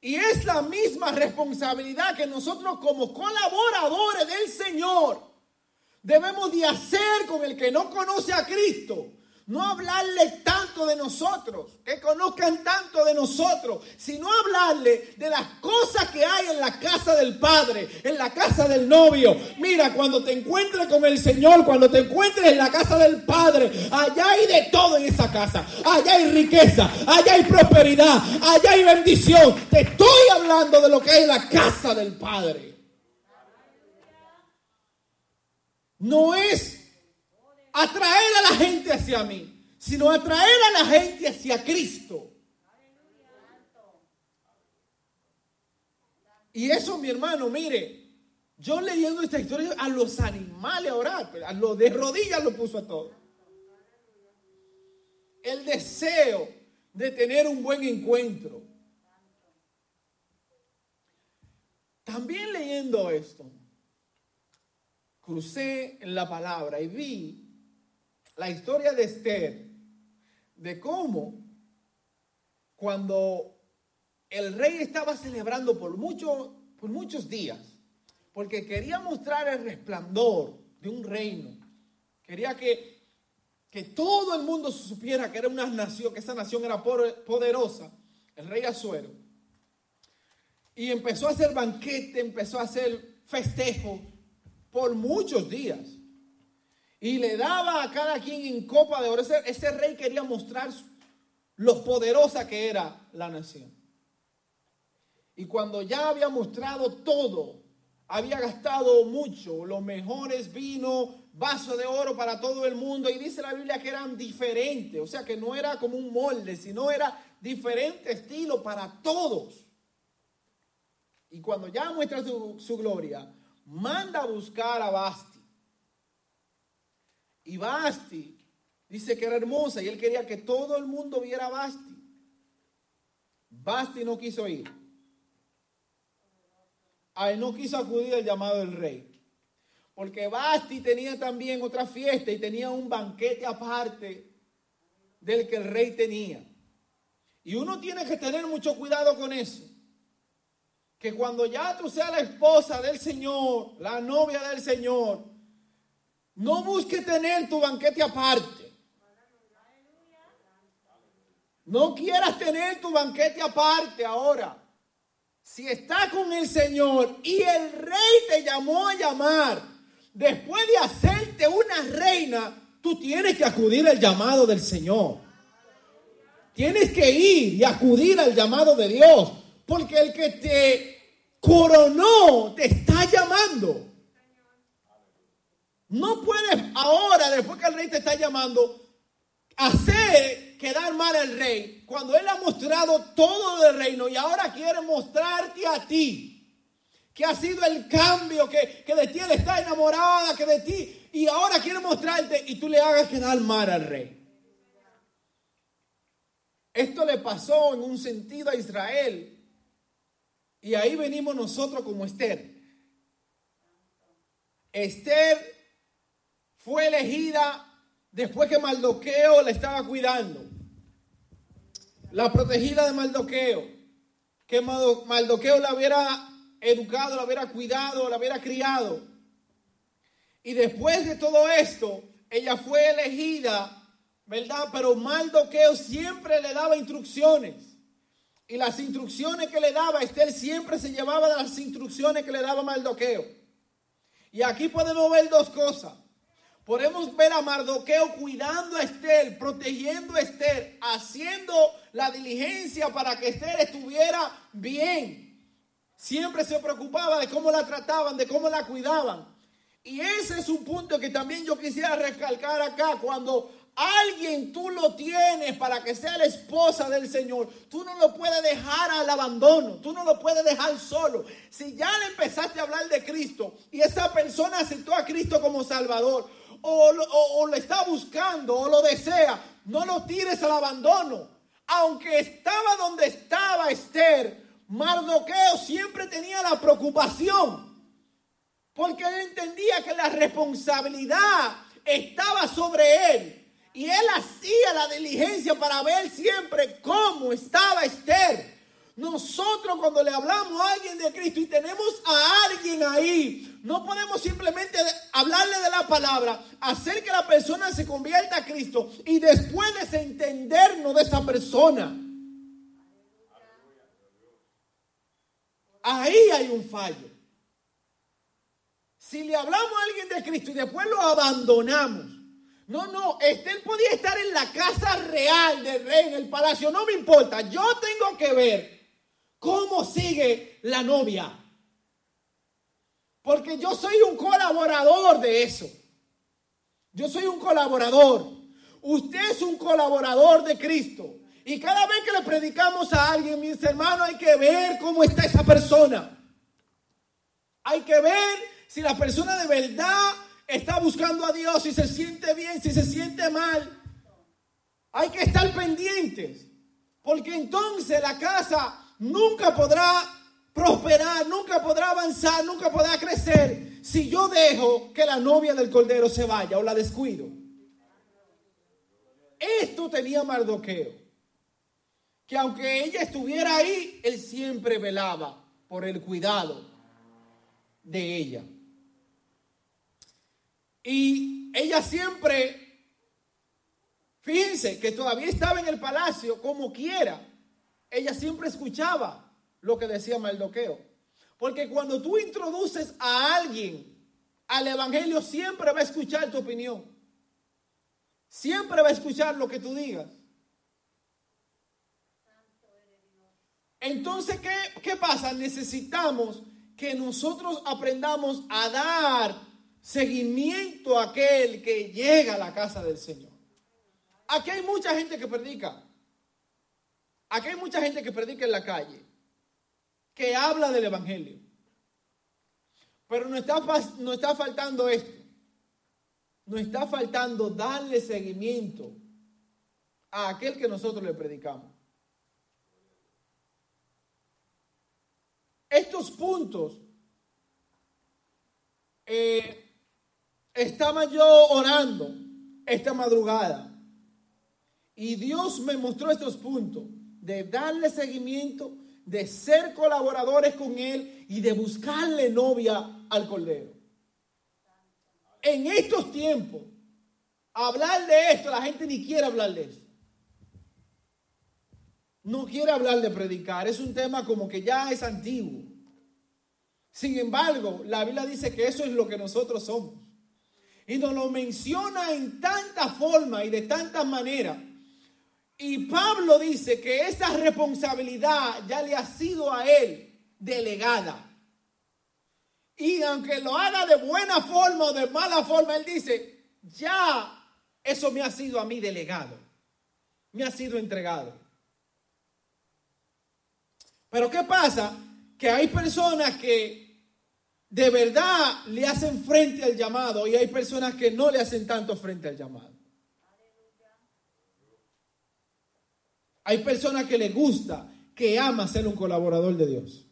Y es la misma responsabilidad que nosotros como colaboradores del Señor debemos de hacer con el que no conoce a Cristo no hablarle tanto de nosotros, que conozcan tanto de nosotros, sino hablarle de las cosas que hay en la casa del Padre, en la casa del novio. Mira, cuando te encuentres con el Señor, cuando te encuentres en la casa del Padre, allá hay de todo en esa casa. Allá hay riqueza, allá hay prosperidad, allá hay bendición. Te estoy hablando de lo que hay en la casa del Padre. No es atraer a la gente hacia mí, sino atraer a la gente hacia Cristo. Y eso, mi hermano, mire, yo leyendo esta historia a los animales a orar, a los de rodillas lo puso a todos. El deseo de tener un buen encuentro. También leyendo esto, crucé la palabra y vi la historia de Esther, de cómo cuando el rey estaba celebrando por, mucho, por muchos días, porque quería mostrar el resplandor de un reino Quería que, que todo el mundo supiera que era una nación, que esa nación era poderosa, el rey Azuero. Y empezó a hacer banquete, empezó a hacer festejo por muchos días. Y le daba a cada quien en copa de oro. Ese, rey quería mostrar lo poderosa que era la nación. Y cuando ya había mostrado todo, había gastado mucho, los mejores vinos, vasos de oro para todo el mundo. Y dice la Biblia que eran diferentes, o sea que no era como un molde, sino era diferente estilo para todos. Y cuando ya muestra su, su gloria, manda a buscar a Basti. Y Basti dice que era hermosa y él quería que todo el mundo viera a Basti. Basti no quiso ir. A él no quiso acudir al llamado del rey. Porque Basti tenía también otra fiesta y tenía un banquete aparte del que el rey tenía. Y uno tiene que tener mucho cuidado con eso. Que cuando ya tú seas la esposa del Señor, la novia del Señor, no busques tener tu banquete aparte. No quieras tener tu banquete aparte ahora. Si estás con el Señor y el rey te llamó a llamar, después de hacerte una reina, tú tienes que acudir al llamado del Señor. Tienes que ir y acudir al llamado de Dios, porque el que te coronó te está llamando. No puedes ahora, después que el rey te está llamando, hacer quedar mal al rey cuando él ha mostrado todo del reino y ahora quiere mostrarte a ti que ha sido el cambio, que, que de ti él está enamorada, que de ti, y ahora quiere mostrarte y tú le hagas quedar mal al rey. Esto le pasó en un sentido a Israel y ahí venimos nosotros como Esther. Esther fue elegida después que Maldoqueo la estaba cuidando. La protegida de Maldoqueo. Que Maldo- Maldoqueo la hubiera educado, la hubiera cuidado, la hubiera criado. Y después de todo esto, ella fue elegida, ¿verdad? Pero Maldoqueo siempre le daba instrucciones. Y las instrucciones que le daba, Esther siempre se llevaba de las instrucciones que le daba Maldoqueo. Y aquí podemos ver dos cosas. Podemos ver a Mardoqueo cuidando a Esther, protegiendo a Esther, haciendo la diligencia para que Esther estuviera bien. Siempre se preocupaba de cómo la trataban, de cómo la cuidaban. Y ese es un punto que también yo quisiera recalcar acá. Cuando alguien tú lo tienes para que sea la esposa del Señor, tú no lo puedes dejar al abandono, tú no lo puedes dejar solo. Si ya le empezaste a hablar de Cristo y esa persona aceptó a Cristo como Salvador, o, lo- está buscando, o lo desea, no lo tires al abandono. Aunque estaba donde estaba Esther, Mardoqueo siempre tenía la preocupación. Porque él entendía que la responsabilidad estaba sobre él. Y él hacía la diligencia para ver siempre cómo estaba Esther. Nosotros cuando le hablamos a alguien de Cristo y tenemos a alguien ahí, no podemos simplemente hablarle de la palabra, hacer que la persona se convierta a Cristo y después desentendernos de esa persona. Ahí hay un fallo. Si le hablamos a alguien de Cristo y después lo abandonamos. No, no, Esther podía estar en la casa real del rey, en el palacio, no me importa. Yo tengo que ver cómo sigue la novia. Porque yo soy un colaborador de eso. Yo soy un colaborador. Usted es un colaborador de Cristo. Y cada vez que le predicamos a alguien, mis hermanos, hay que ver cómo está esa persona. Hay que ver si la persona de verdad está buscando a Dios, si se siente bien, si se siente mal. Hay que estar pendientes. Porque entonces la casa nunca podrá prosperar, nunca podrá avanzar, nunca podrá crecer si yo dejo que la novia del cordero se vaya o la descuido. Esto tenía Mardoqueo. Que aunque ella estuviera ahí, él siempre velaba por el cuidado de ella. Y ella siempre, fíjense que todavía estaba en el palacio como quiera, ella siempre escuchaba lo que decía Mardoqueo. Porque cuando tú introduces a alguien al evangelio, siempre va a escuchar tu opinión. Siempre va a escuchar lo que tú digas. Entonces, ¿qué, qué pasa? Necesitamos que nosotros aprendamos a dar seguimiento a aquel que llega a la casa del Señor. Aquí hay mucha gente que predica. Aquí hay mucha gente que predica en la calle, que habla del Evangelio. Pero no está, pas- no está faltando esto. No está faltando darle seguimiento a aquel que nosotros le predicamos. Estos puntos eh, estaba yo orando esta madrugada y Dios me mostró estos puntos de darle seguimiento, de ser colaboradores con Él y de buscarle novia al Cordero. En estos tiempos, hablar de esto, la gente ni quiere hablar de eso. No quiere hablar de predicar, es un tema como que ya es antiguo. Sin embargo, la Biblia dice que eso es lo que nosotros somos. Y nos lo menciona en tanta forma y de tantas maneras. Y Pablo dice que esa responsabilidad ya le ha sido a él delegada. Y aunque lo haga de buena forma o de mala forma, él dice, ya eso me ha sido a mí delegado. Me ha sido entregado. Pero ¿qué pasa? Que hay personas que de verdad le hacen frente al llamado y hay personas que no le hacen tanto frente al llamado. Hay personas que le gusta, que ama ser un colaborador de Dios,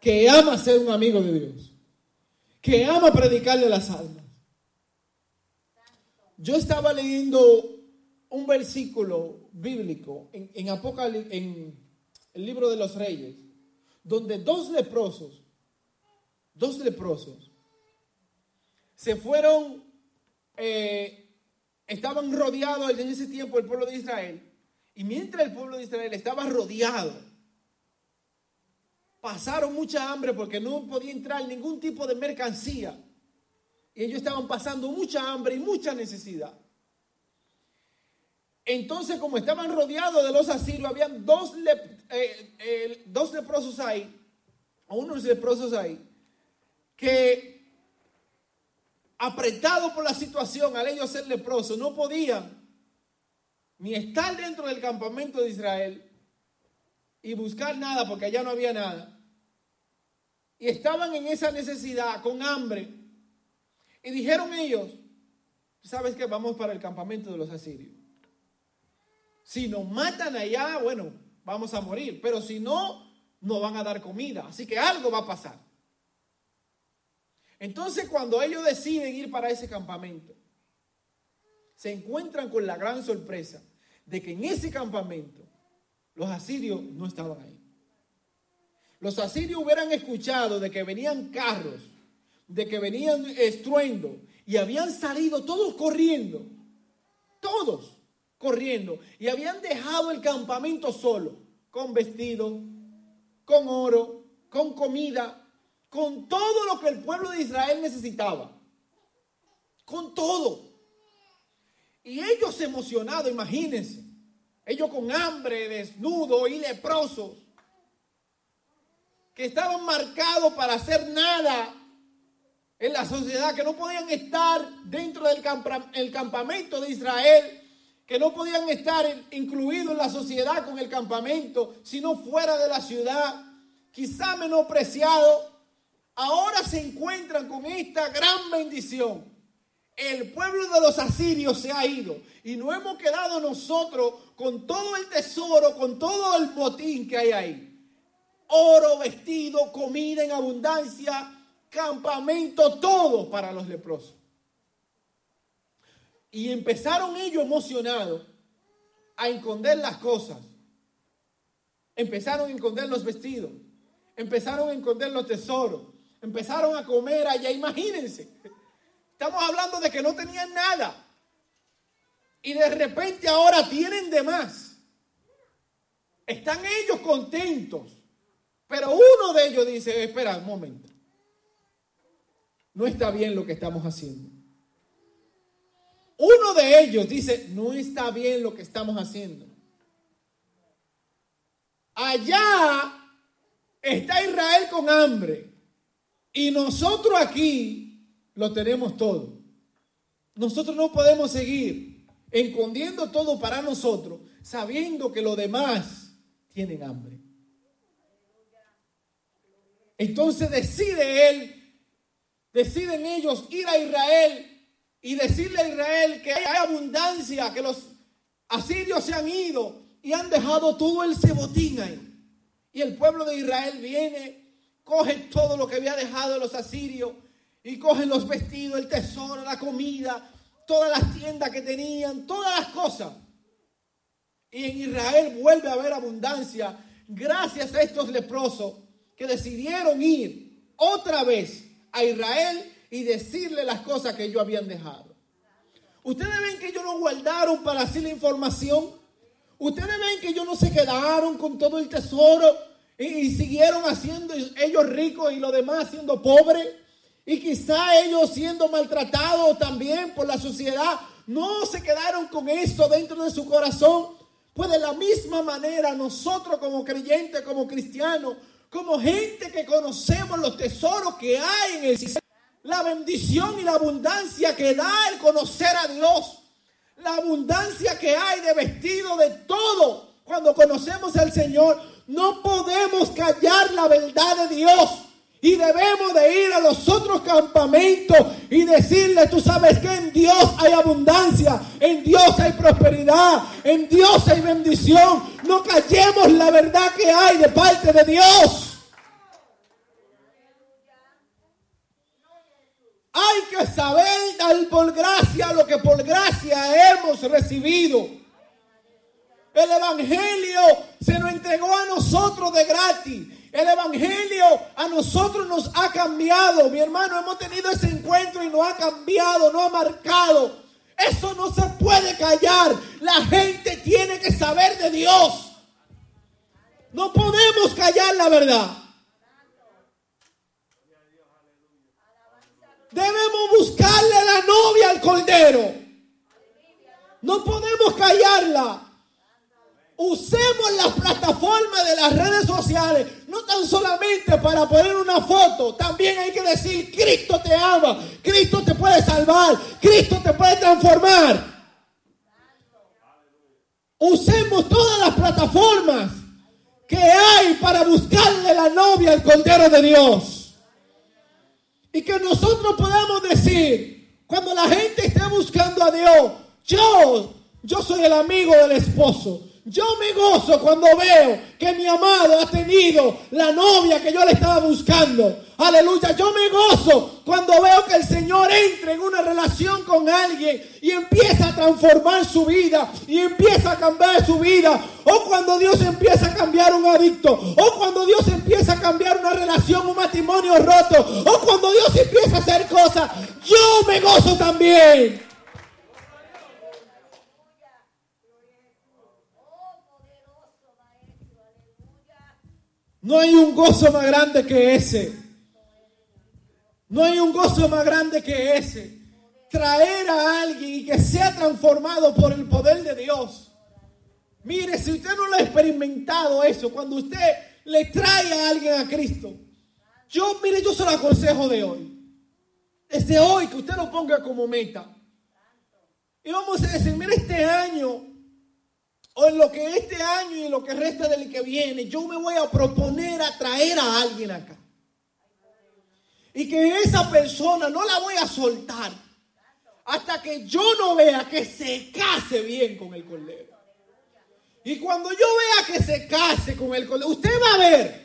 que ama ser un amigo de Dios, que ama predicarle las almas. Yo estaba leyendo un versículo bíblico en, en, en el libro de los reyes, donde dos leprosos, dos leprosos, se fueron, eh, estaban rodeados en ese tiempo el pueblo de Israel, y mientras el pueblo de Israel estaba rodeado, pasaron mucha hambre porque no podía entrar ningún tipo de mercancía. Y ellos estaban pasando mucha hambre y mucha necesidad. Entonces, como estaban rodeados de los asirios, habían dos, eh, eh, dos leprosos ahí, o unos leprosos ahí, que apretados por la situación, al ellos ser leprosos, no podían ni estar dentro del campamento de Israel y buscar nada porque allá no había nada. Y estaban en esa necesidad, con hambre. Y dijeron ellos, ¿sabes qué? Vamos para el campamento de los asirios. Si nos matan allá, bueno, vamos a morir. Pero si no, nos van a dar comida. Así que algo va a pasar. Entonces cuando ellos deciden ir para ese campamento, se encuentran con la gran sorpresa de que en ese campamento los asirios no estaban ahí. Los asirios hubieran escuchado de que venían carros, de que venían estruendo y habían salido todos corriendo, todos corriendo y habían dejado el campamento solo, con vestido, con oro, con comida, con todo lo que el pueblo de Israel necesitaba, con todo. Y ellos emocionados, imagínense, ellos con hambre, desnudos y leprosos, que estaban marcados para hacer nada en la sociedad, que no podían estar dentro del campa- el campamento de Israel, que no podían estar incluidos en la sociedad con el campamento, sino fuera de la ciudad, quizá menospreciados, ahora se encuentran con esta gran bendición. El pueblo de los asirios se ha ido y no hemos quedado nosotros con todo el tesoro, con todo el botín que hay ahí. Oro, vestido, comida en abundancia, campamento, todo para los leprosos. Y empezaron ellos emocionados a esconder las cosas. Empezaron a esconder los vestidos. Empezaron a esconder los tesoros. Empezaron a comer allá. Imagínense. Estamos hablando de que no tenían nada. Y de repente ahora tienen de más. Están ellos contentos. Pero uno de ellos dice, espera un momento. No está bien lo que estamos haciendo. Uno de ellos dice, no está bien lo que estamos haciendo. Allá está Israel con hambre y nosotros aquí lo tenemos todo. Nosotros no podemos seguir escondiendo todo para nosotros, sabiendo que los demás tienen hambre. Entonces decide él, deciden ellos ir a Israel y decirle a Israel que hay abundancia, que los asirios se han ido y han dejado todo el cebotín ahí. Y el pueblo de Israel viene, coge todo lo que había dejado los asirios y cogen los vestidos, el tesoro, la comida, todas las tiendas que tenían, todas las cosas. Y en Israel vuelve a haber abundancia gracias a estos leprosos que decidieron ir otra vez a Israel y decirle las cosas que ellos habían dejado. Ustedes ven que ellos no guardaron para así la información. Ustedes ven que ellos no se quedaron con todo el tesoro y, y siguieron haciendo ellos ricos y los demás siendo pobres. Y quizá ellos siendo maltratados también por la sociedad, no se quedaron con eso dentro de su corazón. Pues de la misma manera nosotros como creyentes, como cristianos, como gente que conocemos los tesoros que hay en el la bendición y la abundancia que da el conocer a Dios, la abundancia que hay de vestido de todo cuando conocemos al Señor, no podemos callar la verdad de Dios. Y debemos de ir a los otros campamentos y decirle, tú sabes que en Dios hay abundancia, en Dios hay prosperidad, en Dios hay bendición. No callemos la verdad que hay de parte de Dios. Hay que saber dar por gracia lo que por gracia hemos recibido. El Evangelio se nos entregó a nosotros de gratis. El Evangelio a nosotros nos ha cambiado. Mi hermano, hemos tenido ese encuentro y nos ha cambiado, nos ha marcado. Eso no se puede callar. La gente tiene que saber de Dios. No podemos callar la verdad. Debemos buscarle la novia al cordero. No podemos callarla. Usemos las plataformas de las redes sociales, tan solamente para poner una foto, también hay que decir, Cristo te ama, Cristo te puede salvar, Cristo te puede transformar. Usemos todas las plataformas que hay para buscarle la novia al Cordero de Dios. Y que nosotros podamos decir, cuando la gente esté buscando a Dios, yo, yo soy el amigo del esposo. Yo me gozo cuando veo que mi amado ha tenido la novia que yo le estaba buscando. Aleluya. Yo me gozo cuando veo que el Señor entra en una relación con alguien y empieza a transformar su vida y empieza a cambiar su vida. O cuando Dios empieza a cambiar un adicto. O cuando Dios empieza a cambiar una relación, un matrimonio roto. O cuando Dios empieza a hacer cosas. Yo me gozo también. No hay un gozo más grande que ese. No hay un gozo más grande que ese. Traer a alguien y que sea transformado por el poder de Dios. Mire, si usted no lo ha experimentado eso, cuando usted le trae a alguien a Cristo, yo, mire, yo se lo aconsejo de hoy. Desde hoy que usted lo ponga como meta. Y vamos a decir, mire, este año o en lo que este año y en lo que resta del que viene, yo me voy a proponer a traer a alguien acá. Y que esa persona no la voy a soltar hasta que yo no vea que se case bien con el cordero. Y cuando yo vea que se case con el cordero, usted va a ver.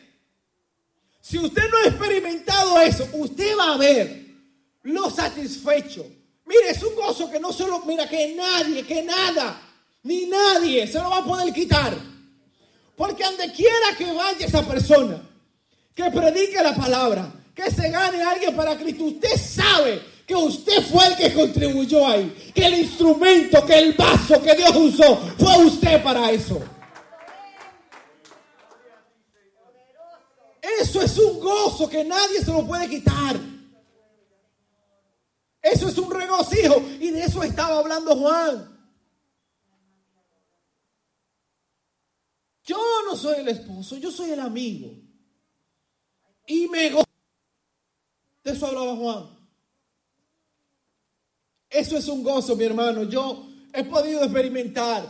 Si usted no ha experimentado eso, usted va a ver lo satisfecho. Mire, es un gozo que no solo, mira, que nadie, que nada ni nadie se lo va a poder quitar. Porque donde quiera que vaya esa persona, que predique la palabra, que se gane alguien para Cristo, usted sabe que usted fue el que contribuyó ahí, que el instrumento, que el vaso que Dios usó, fue usted para eso. Eso es un gozo que nadie se lo puede quitar. Eso es un regocijo. Y de eso estaba hablando Juan. Yo no soy el esposo, yo soy el amigo. Y me gozo. De eso hablaba Juan. Eso es un gozo, mi hermano. Yo he podido experimentar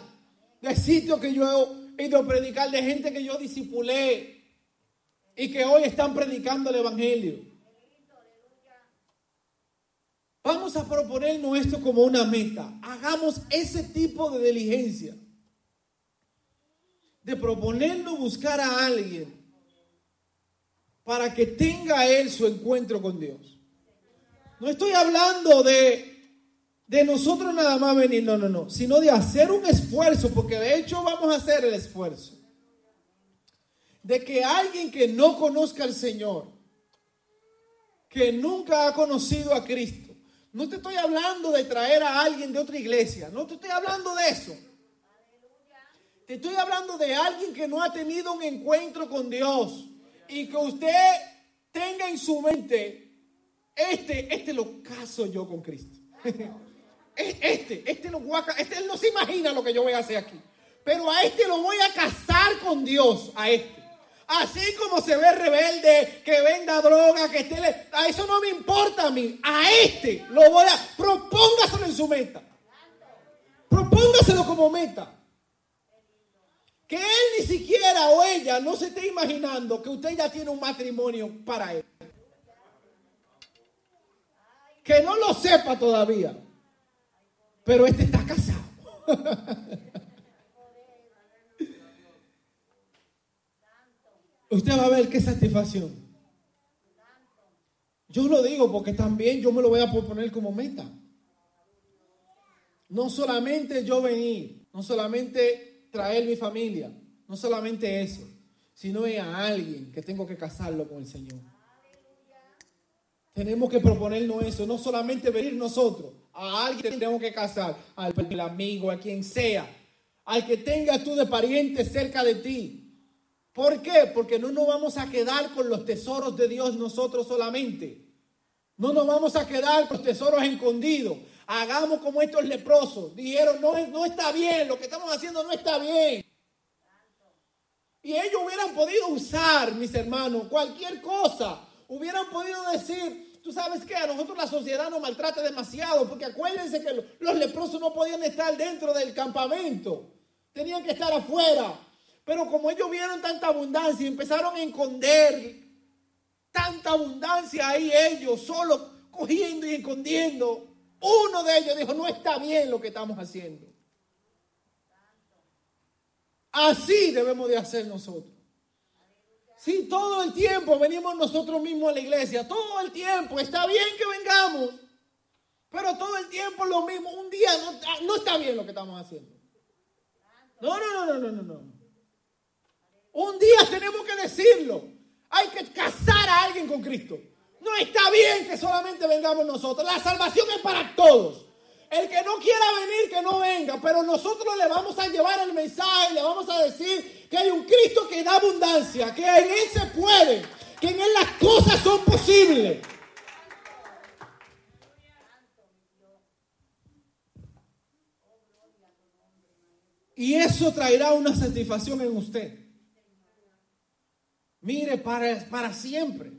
de sitios que yo he ido a predicar, de gente que yo disipulé y que hoy están predicando el Evangelio. Vamos a proponernos esto como una meta. Hagamos ese tipo de diligencia. De proponernos buscar a alguien para que tenga él su encuentro con Dios. No estoy hablando de, de nosotros nada más venir, no, no, no, sino de hacer un esfuerzo, porque de hecho vamos a hacer el esfuerzo. De que alguien que no conozca al Señor, que nunca ha conocido a Cristo, no te estoy hablando de traer a alguien de otra iglesia, no te estoy hablando de eso. Te estoy hablando de alguien que no ha tenido un encuentro con Dios y que usted tenga en su mente, este, este lo caso yo con Cristo. Este, este lo voy a, este él no se imagina lo que yo voy a hacer aquí. Pero a este lo voy a casar con Dios, a este. Así como se ve rebelde, que venda droga, que esté... A eso no me importa a mí. A este lo voy a... Propóngaselo en su meta. Propóngaselo como meta. Que él ni siquiera o ella no se esté imaginando que usted ya tiene un matrimonio para él. Que no lo sepa todavía. Pero este está casado. Usted va a ver qué satisfacción. Yo lo digo porque también yo me lo voy a proponer como meta. No solamente yo venir, no solamente traer mi familia, no solamente eso, sino a alguien que tengo que casarlo con el Señor. Tenemos que proponernos eso, no solamente venir nosotros, a alguien que tenemos que casar, al amigo, a quien sea, al que tengas tú de pariente cerca de ti. ¿Por qué? Porque no nos vamos a quedar con los tesoros de Dios nosotros solamente. No nos vamos a quedar con los tesoros escondidos. Hagamos como estos leprosos. Dijeron, no, no está bien, lo que estamos haciendo no está bien. Y ellos hubieran podido usar, mis hermanos, cualquier cosa. Hubieran podido decir, tú sabes que a nosotros la sociedad nos maltrata demasiado, porque acuérdense que los leprosos no podían estar dentro del campamento. Tenían que estar afuera. Pero como ellos vieron tanta abundancia y empezaron a esconder tanta abundancia ahí ellos, solo cogiendo y escondiendo, uno de ellos dijo, no está bien lo que estamos haciendo. Así debemos de hacer nosotros. Si todo el tiempo venimos nosotros mismos a la iglesia, todo el tiempo, está bien que vengamos, pero todo el tiempo lo mismo, un día no, no está bien lo que estamos haciendo. No, no, no, no, no, no. Un día tenemos que decirlo. Hay que casar a alguien con Cristo. No está bien que solamente vengamos nosotros. La salvación es para todos. El que no quiera venir, que no venga. Pero nosotros le vamos a llevar el mensaje, le vamos a decir que hay un Cristo que da abundancia, que en Él se puede, que en Él las cosas son posibles. Y eso traerá una satisfacción en usted. Mire, para, para siempre.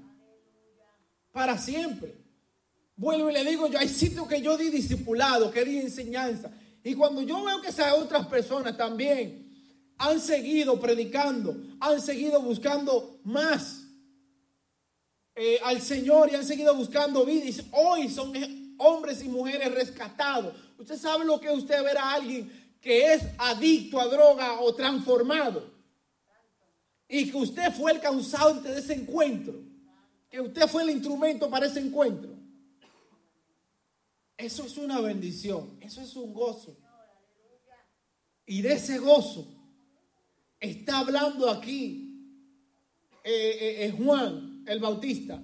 Para siempre. Vuelvo y le digo, yo hay sitios que yo di discipulado, que di enseñanza. Y cuando yo veo que esas otras personas también han seguido predicando, han seguido buscando más eh, al Señor y han seguido buscando vida. Y hoy son hombres y mujeres rescatados. Usted sabe lo que usted ver a alguien que es adicto a droga o transformado. Y que usted fue el causante de ese encuentro. Que usted fue el instrumento para ese encuentro. Eso es una bendición. Eso es un gozo. Y de ese gozo está hablando aquí eh, eh, eh, Juan el Bautista,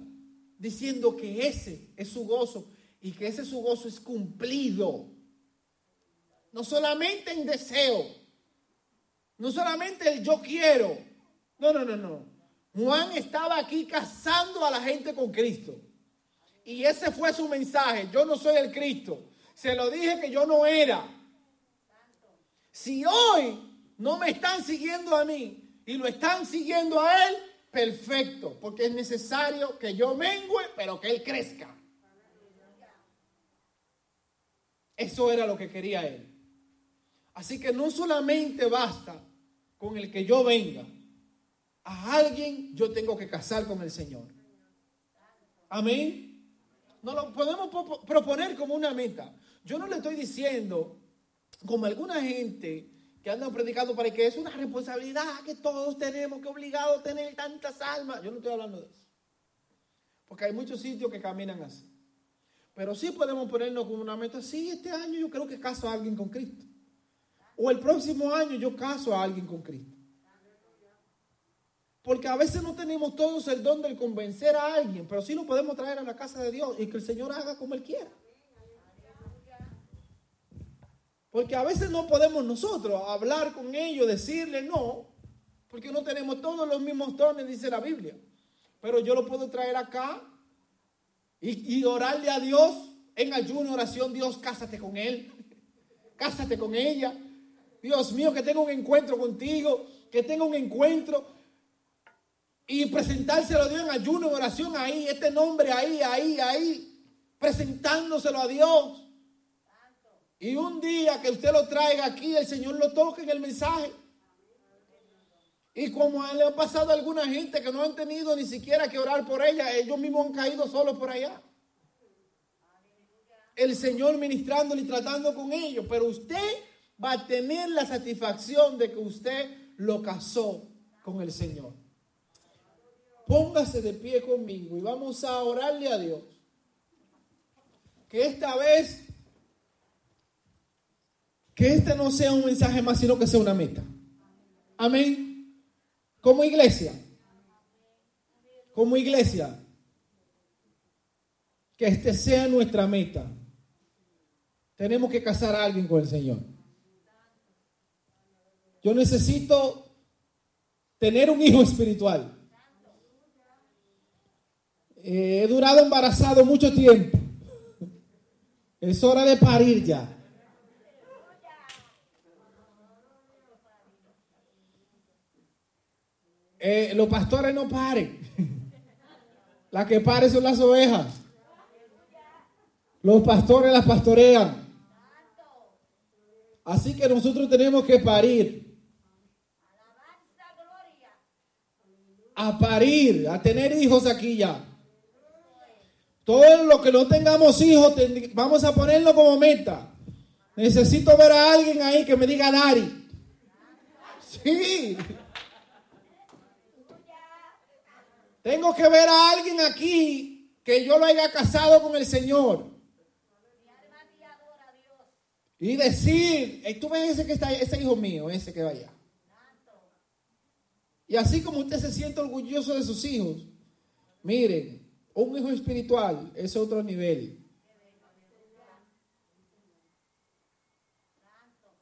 diciendo que ese es su gozo y que ese su gozo es cumplido. No solamente en deseo, no solamente el yo quiero. No, no, no, no. Juan estaba aquí casando a la gente con Cristo. Y ese fue su mensaje. Yo no soy el Cristo. Se lo dije que yo no era. Si hoy no me están siguiendo a mí y lo están siguiendo a él, perfecto, porque es necesario que yo mengue, pero que él crezca. Eso era lo que quería él. Así que no solamente basta con el que yo venga. A alguien yo tengo que casar con el Señor. Amén. No lo podemos proponer como una meta. Yo no le estoy diciendo, como alguna gente que anda predicando para que es una responsabilidad que todos tenemos, que obligado a tener tantas almas. Yo no estoy hablando de eso. Porque hay muchos sitios que caminan así. Pero sí podemos ponernos como una meta. Sí, este año yo creo que caso a alguien con Cristo. O el próximo año yo caso a alguien con Cristo. Porque a veces no tenemos todos el don de convencer a alguien, pero sí lo podemos traer a la casa de Dios y que el Señor haga como Él quiera. Porque a veces no podemos nosotros hablar con ellos, decirle no, porque no tenemos todos los mismos dones, dice la Biblia. Pero yo lo puedo traer acá y, y orarle a Dios en ayuno, oración, Dios, cásate con Él, cásate con ella. Dios mío, que tenga un encuentro contigo, que tenga un encuentro y presentárselo a Dios en ayuno, en oración ahí, este nombre ahí, ahí, ahí, presentándoselo a Dios. Y un día que usted lo traiga aquí, el Señor lo toque en el mensaje. Y como le ha pasado a alguna gente que no han tenido ni siquiera que orar por ella, ellos mismos han caído solos por allá. El Señor ministrándole y tratando con ellos. Pero usted va a tener la satisfacción de que usted lo casó con el Señor. Póngase de pie conmigo y vamos a orarle a Dios. Que esta vez, que este no sea un mensaje más, sino que sea una meta. Amén. Como iglesia. Como iglesia. Que este sea nuestra meta. Tenemos que casar a alguien con el Señor. Yo necesito tener un hijo espiritual. Eh, he durado embarazado mucho tiempo. Es hora de parir ya. Eh, los pastores no paren. Las que paren son las ovejas. Los pastores las pastorean. Así que nosotros tenemos que parir. A parir, a tener hijos aquí ya. Todo lo que no tengamos hijos, vamos a ponerlo como meta. Necesito ver a alguien ahí que me diga Dari. Sí. Tengo que ver a alguien aquí que yo lo haya casado con el Señor. Y decir, tú ves ese que está ese hijo mío, ese que vaya. Y así como usted se siente orgulloso de sus hijos, miren, un hijo espiritual es otro nivel.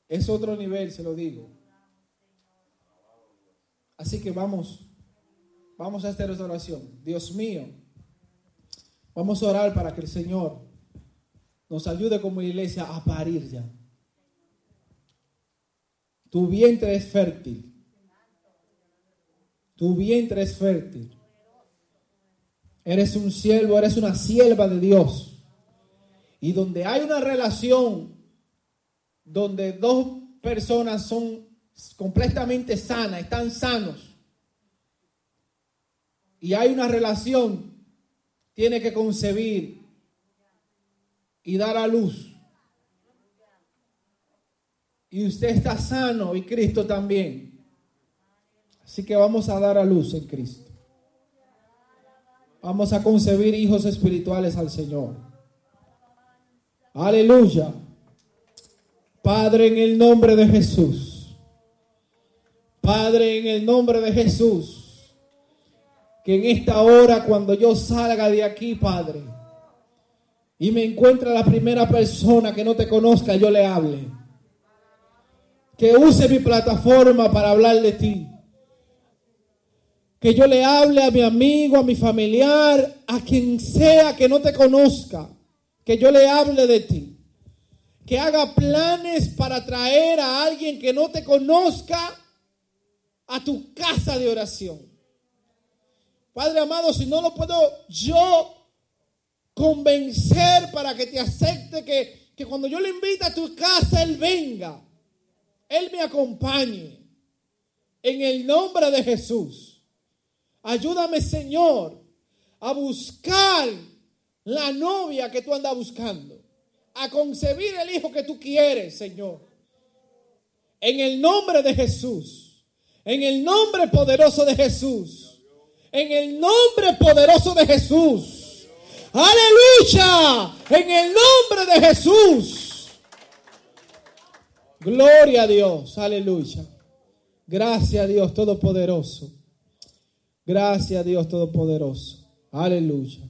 Es otro nivel, se lo digo. Así que vamos, vamos a esta oración. Dios mío, vamos a orar para que el Señor nos ayude como iglesia a parir ya. Tu vientre es fértil. Tu vientre es fértil. Eres un siervo, eres una sierva de Dios. Y donde hay una relación, donde dos personas son completamente sanas, están sanos, y hay una relación, tiene que concebir y dar a luz. Y usted está sano y Cristo también. Así que vamos a dar a luz en Cristo. Vamos a concebir hijos espirituales al Señor. Aleluya. Padre, en el nombre de Jesús. Padre, en el nombre de Jesús. Que en esta hora, cuando yo salga de aquí, Padre, y me encuentra la primera persona que no te conozca, yo le hable. Que use mi plataforma para hablar de ti. Que yo le hable a mi amigo, a mi familiar, a quien sea que no te conozca. Que yo le hable de ti. Que haga planes para traer a alguien que no te conozca a tu casa de oración. Padre amado, si no lo puedo yo convencer para que te acepte que, que cuando yo le invite a tu casa, Él venga. Él me acompañe. En el nombre de Jesús. Ayúdame, Señor, a buscar la novia que tú andas buscando. A concebir el hijo que tú quieres, Señor. En el nombre de Jesús. En el nombre poderoso de Jesús. En el nombre poderoso de Jesús. Aleluya. En el nombre de Jesús. Gloria a Dios. Aleluya. Gracias a Dios Todopoderoso. Gracias a Dios Todopoderoso. Aleluya.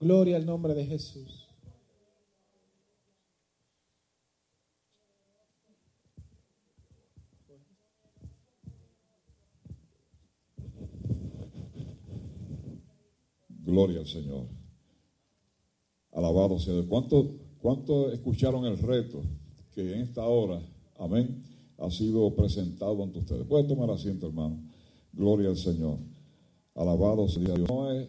Gloria al nombre de Jesús. Gloria al Señor. Alabado sea Dios. ¿Cuántos cuánto escucharon el reto que en esta hora, amén, ha sido presentado ante ustedes? Pueden tomar asiento, hermano. Gloria al Señor. Alabado sea Dios. No es,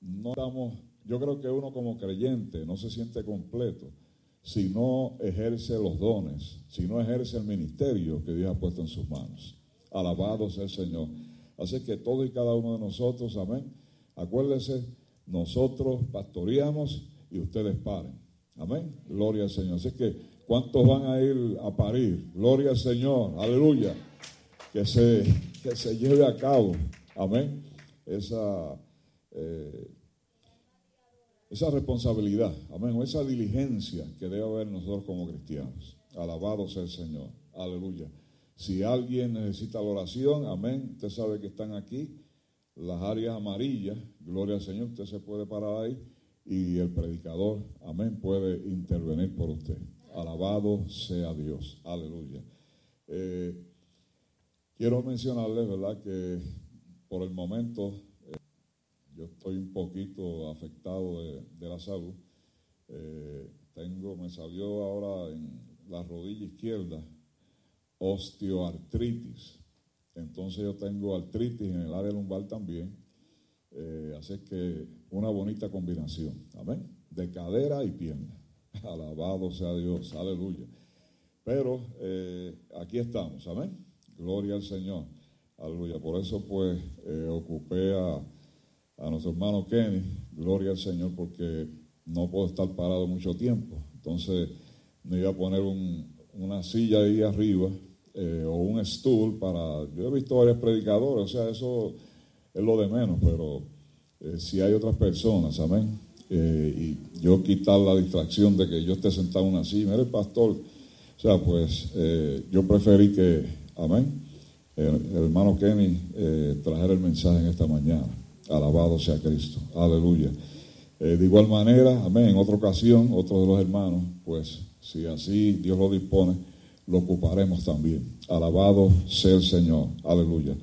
no estamos, yo creo que uno como creyente no se siente completo si no ejerce los dones, si no ejerce el ministerio que Dios ha puesto en sus manos. Alabado sea el Señor. Así que todo y cada uno de nosotros, amén. Acuérdense, nosotros pastoreamos y ustedes paren. Amén. Gloria al Señor. Así que, ¿cuántos van a ir a parir? Gloria al Señor. Aleluya. Que se, que se lleve a cabo. Amén. Esa, eh, esa responsabilidad. Amén. O esa diligencia que debe haber nosotros como cristianos. Alabado sea el Señor. Aleluya. Si alguien necesita la oración, amén. Usted sabe que están aquí las áreas amarillas, gloria al Señor, usted se puede parar ahí y el predicador, amén, puede intervenir por usted. Alabado sea Dios, aleluya. Eh, quiero mencionarles, ¿verdad?, que por el momento eh, yo estoy un poquito afectado de, la salud. Eh, tengo, me salió ahora en la rodilla izquierda osteoartritis. Entonces yo tengo artritis en el área lumbar también. Eh, así que una bonita combinación. Amén. De cadera y pierna. Alabado sea Dios. Aleluya. Pero eh, aquí estamos. Amén. Gloria al Señor. Aleluya. Por eso pues eh, ocupé a, a nuestro hermano Kenny. Gloria al Señor porque no puedo estar parado mucho tiempo. Entonces me iba a poner un, una silla ahí arriba eh, o un stool para... Yo he visto varios predicadores, o sea, eso es lo de menos, pero eh, si hay otras personas, amén. Eh, y yo quitar la distracción de que yo esté sentado en una silla, mire pastor, o sea, pues yo preferí que, amén, el, hermano Kenny trajera el mensaje en esta mañana. Alabado sea Cristo, aleluya. de igual manera, amén, en otra ocasión, otro de los hermanos, pues si así Dios lo dispone, lo ocuparemos también. Alabado sea el Señor. Aleluya.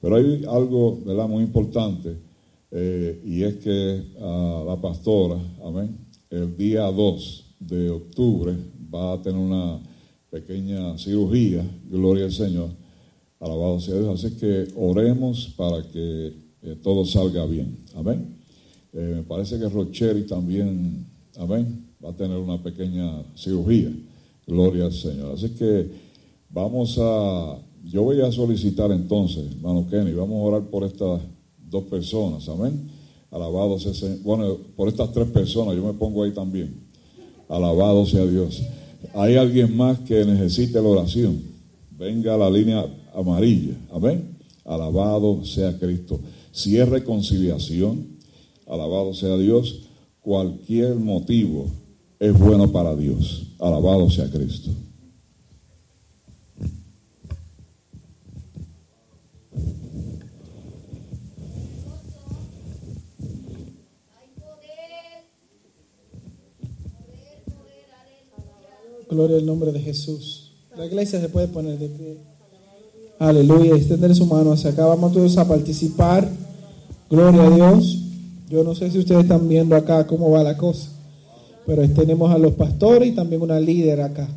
Pero hay algo, ¿verdad?, muy importante, eh, y es que la pastora, amén, el día 2 de octubre va a tener una pequeña cirugía, gloria al Señor. Alabado sea Dios. Así que oremos para que eh, todo salga bien. Amén. Eh, me parece que Rocheri también, amén, va a tener una pequeña cirugía. Gloria al Señor. Así que vamos a, yo voy a solicitar entonces, hermano Kenny, vamos a orar por estas dos personas, amén. Alabado sea, bueno, por estas tres personas, yo me pongo ahí también. Alabado sea Dios. Hay alguien más que necesite la oración. Venga a la línea amarilla, amén. Alabado sea Cristo. Si es reconciliación, alabado sea Dios, cualquier motivo es bueno para Dios. Alabado sea Cristo. Gloria al nombre de Jesús. La iglesia se puede poner de pie. Aleluya. Extender su mano hacia acá. Vamos todos a participar. Gloria a Dios. Yo no sé si ustedes están viendo acá cómo va la cosa. Pero tenemos a los pastores y también una líder acá.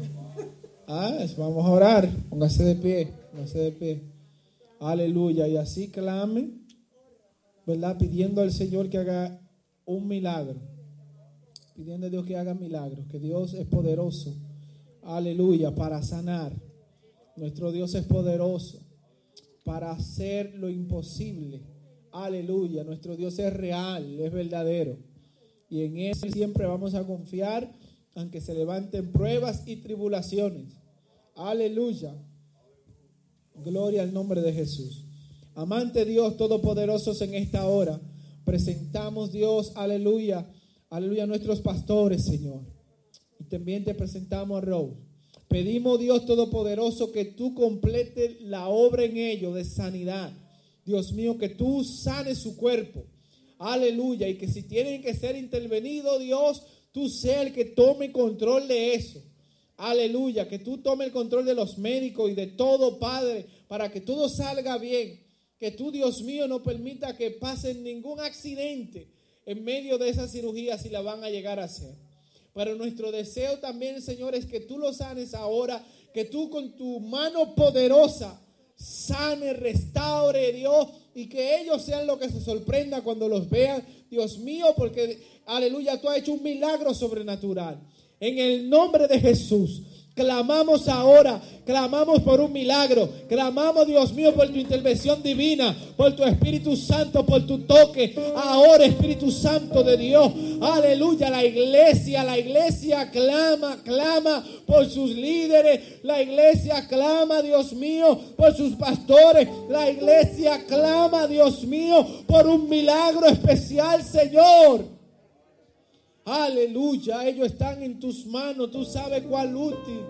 Ah, vamos a orar. Póngase de pie. Póngase de pie. Aleluya. Y así clamen. ¿Verdad? Pidiendo al Señor que haga un milagro pidiendo a Dios que haga milagros, que Dios es poderoso, aleluya, para sanar. Nuestro Dios es poderoso para hacer lo imposible, aleluya. Nuestro Dios es real, es verdadero. Y en Él siempre vamos a confiar, aunque se levanten pruebas y tribulaciones. Aleluya. Gloria al nombre de Jesús. Amante Dios Todopoderosos en esta hora, presentamos Dios, aleluya, aleluya a nuestros pastores, Señor. Y también te presentamos a Rose. Pedimos Dios Todopoderoso que tú completes la obra en ellos de sanidad. Dios mío, que tú sanes su cuerpo. Aleluya. Y que si tienen que ser intervenidos, Dios, tú seas el que tome control de eso. Aleluya, que tú tome el control de los médicos y de todo, Padre, para que todo salga bien. Que tú, Dios mío, no permita que pasen ningún accidente en medio de esa cirugía si la van a llegar a hacer. Pero nuestro deseo también, Señor, es que tú los sanes ahora, que tú con tu mano poderosa sane, restaure, Dios, y que ellos sean lo que se sorprenda cuando los vean, Dios mío, porque, aleluya, tú has hecho un milagro sobrenatural. En el nombre de Jesús. Clamamos ahora, clamamos por un milagro, clamamos Dios mío por tu intervención divina, por tu Espíritu Santo, por tu toque. Ahora Espíritu Santo de Dios, aleluya, la iglesia, la iglesia clama, clama por sus líderes, la iglesia clama, Dios mío, por sus pastores, la iglesia clama, Dios mío, por un milagro especial, Señor. Aleluya, ellos están en tus manos. Tú sabes cuál útil,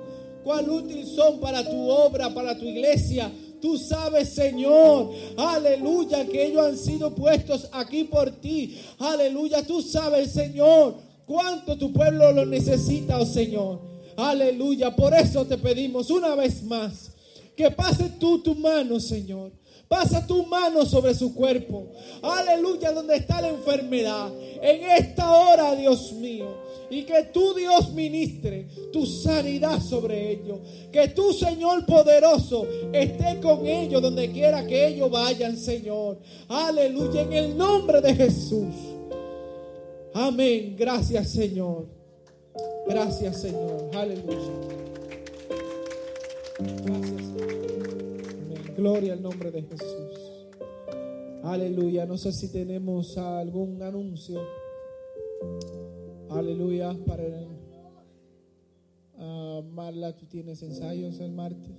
cuál útil son para tu obra, para tu iglesia. Tú sabes, Señor, aleluya, que ellos han sido puestos aquí por ti. Aleluya, tú sabes, Señor, cuánto tu pueblo lo necesita, oh Señor. Aleluya, por eso te pedimos una vez más que pase tú tu mano, Señor. Pasa tu mano sobre su cuerpo. Aleluya, donde está la enfermedad. En esta hora, Dios mío. Y que tú, Dios, ministre tu sanidad sobre ellos. Que tú, Señor poderoso, esté con ellos donde quiera que ellos vayan, Señor. Aleluya, en el nombre de Jesús. Amén. Gracias, Señor. Gracias, Señor. Aleluya. Gloria al nombre de Jesús. Aleluya. No sé si tenemos algún anuncio. Aleluya. Para ah, Marla, tú tienes ensayos el martes.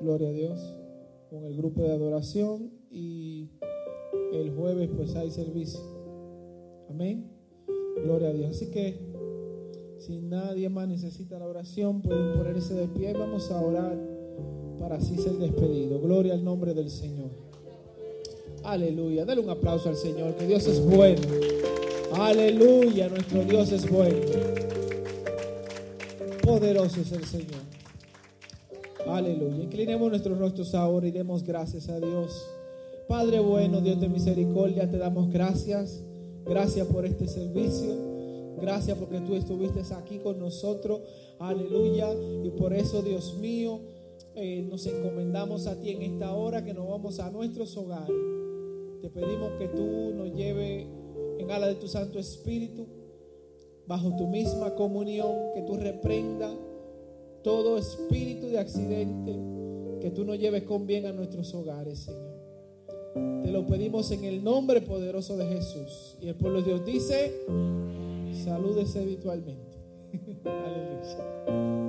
Gloria a Dios. Con el grupo de adoración. Y el jueves, pues hay servicio. Amén. Gloria a Dios. Así que, si nadie más necesita la oración, pueden ponerse de pie. Vamos a orar para así ser despedido. Gloria al nombre del Señor. Aleluya. Dale un aplauso al Señor, que Dios es bueno. Aleluya, nuestro Dios es bueno. Poderoso es el Señor. Aleluya. Inclinemos nuestros rostros ahora y demos gracias a Dios. Padre bueno, Dios de misericordia, te damos gracias. Gracias por este servicio. Gracias porque tú estuviste aquí con nosotros. Aleluya. Y por eso, Dios mío, eh, nos encomendamos a ti en esta hora que nos vamos a nuestros hogares. Te pedimos que tú nos lleves en ala de tu Santo Espíritu, bajo tu misma comunión, que tú reprenda todo espíritu de accidente, que tú nos lleves con bien a nuestros hogares, Señor. Te lo pedimos en el nombre poderoso de Jesús. Y el pueblo de Dios dice, salúdese habitualmente. Aleluya.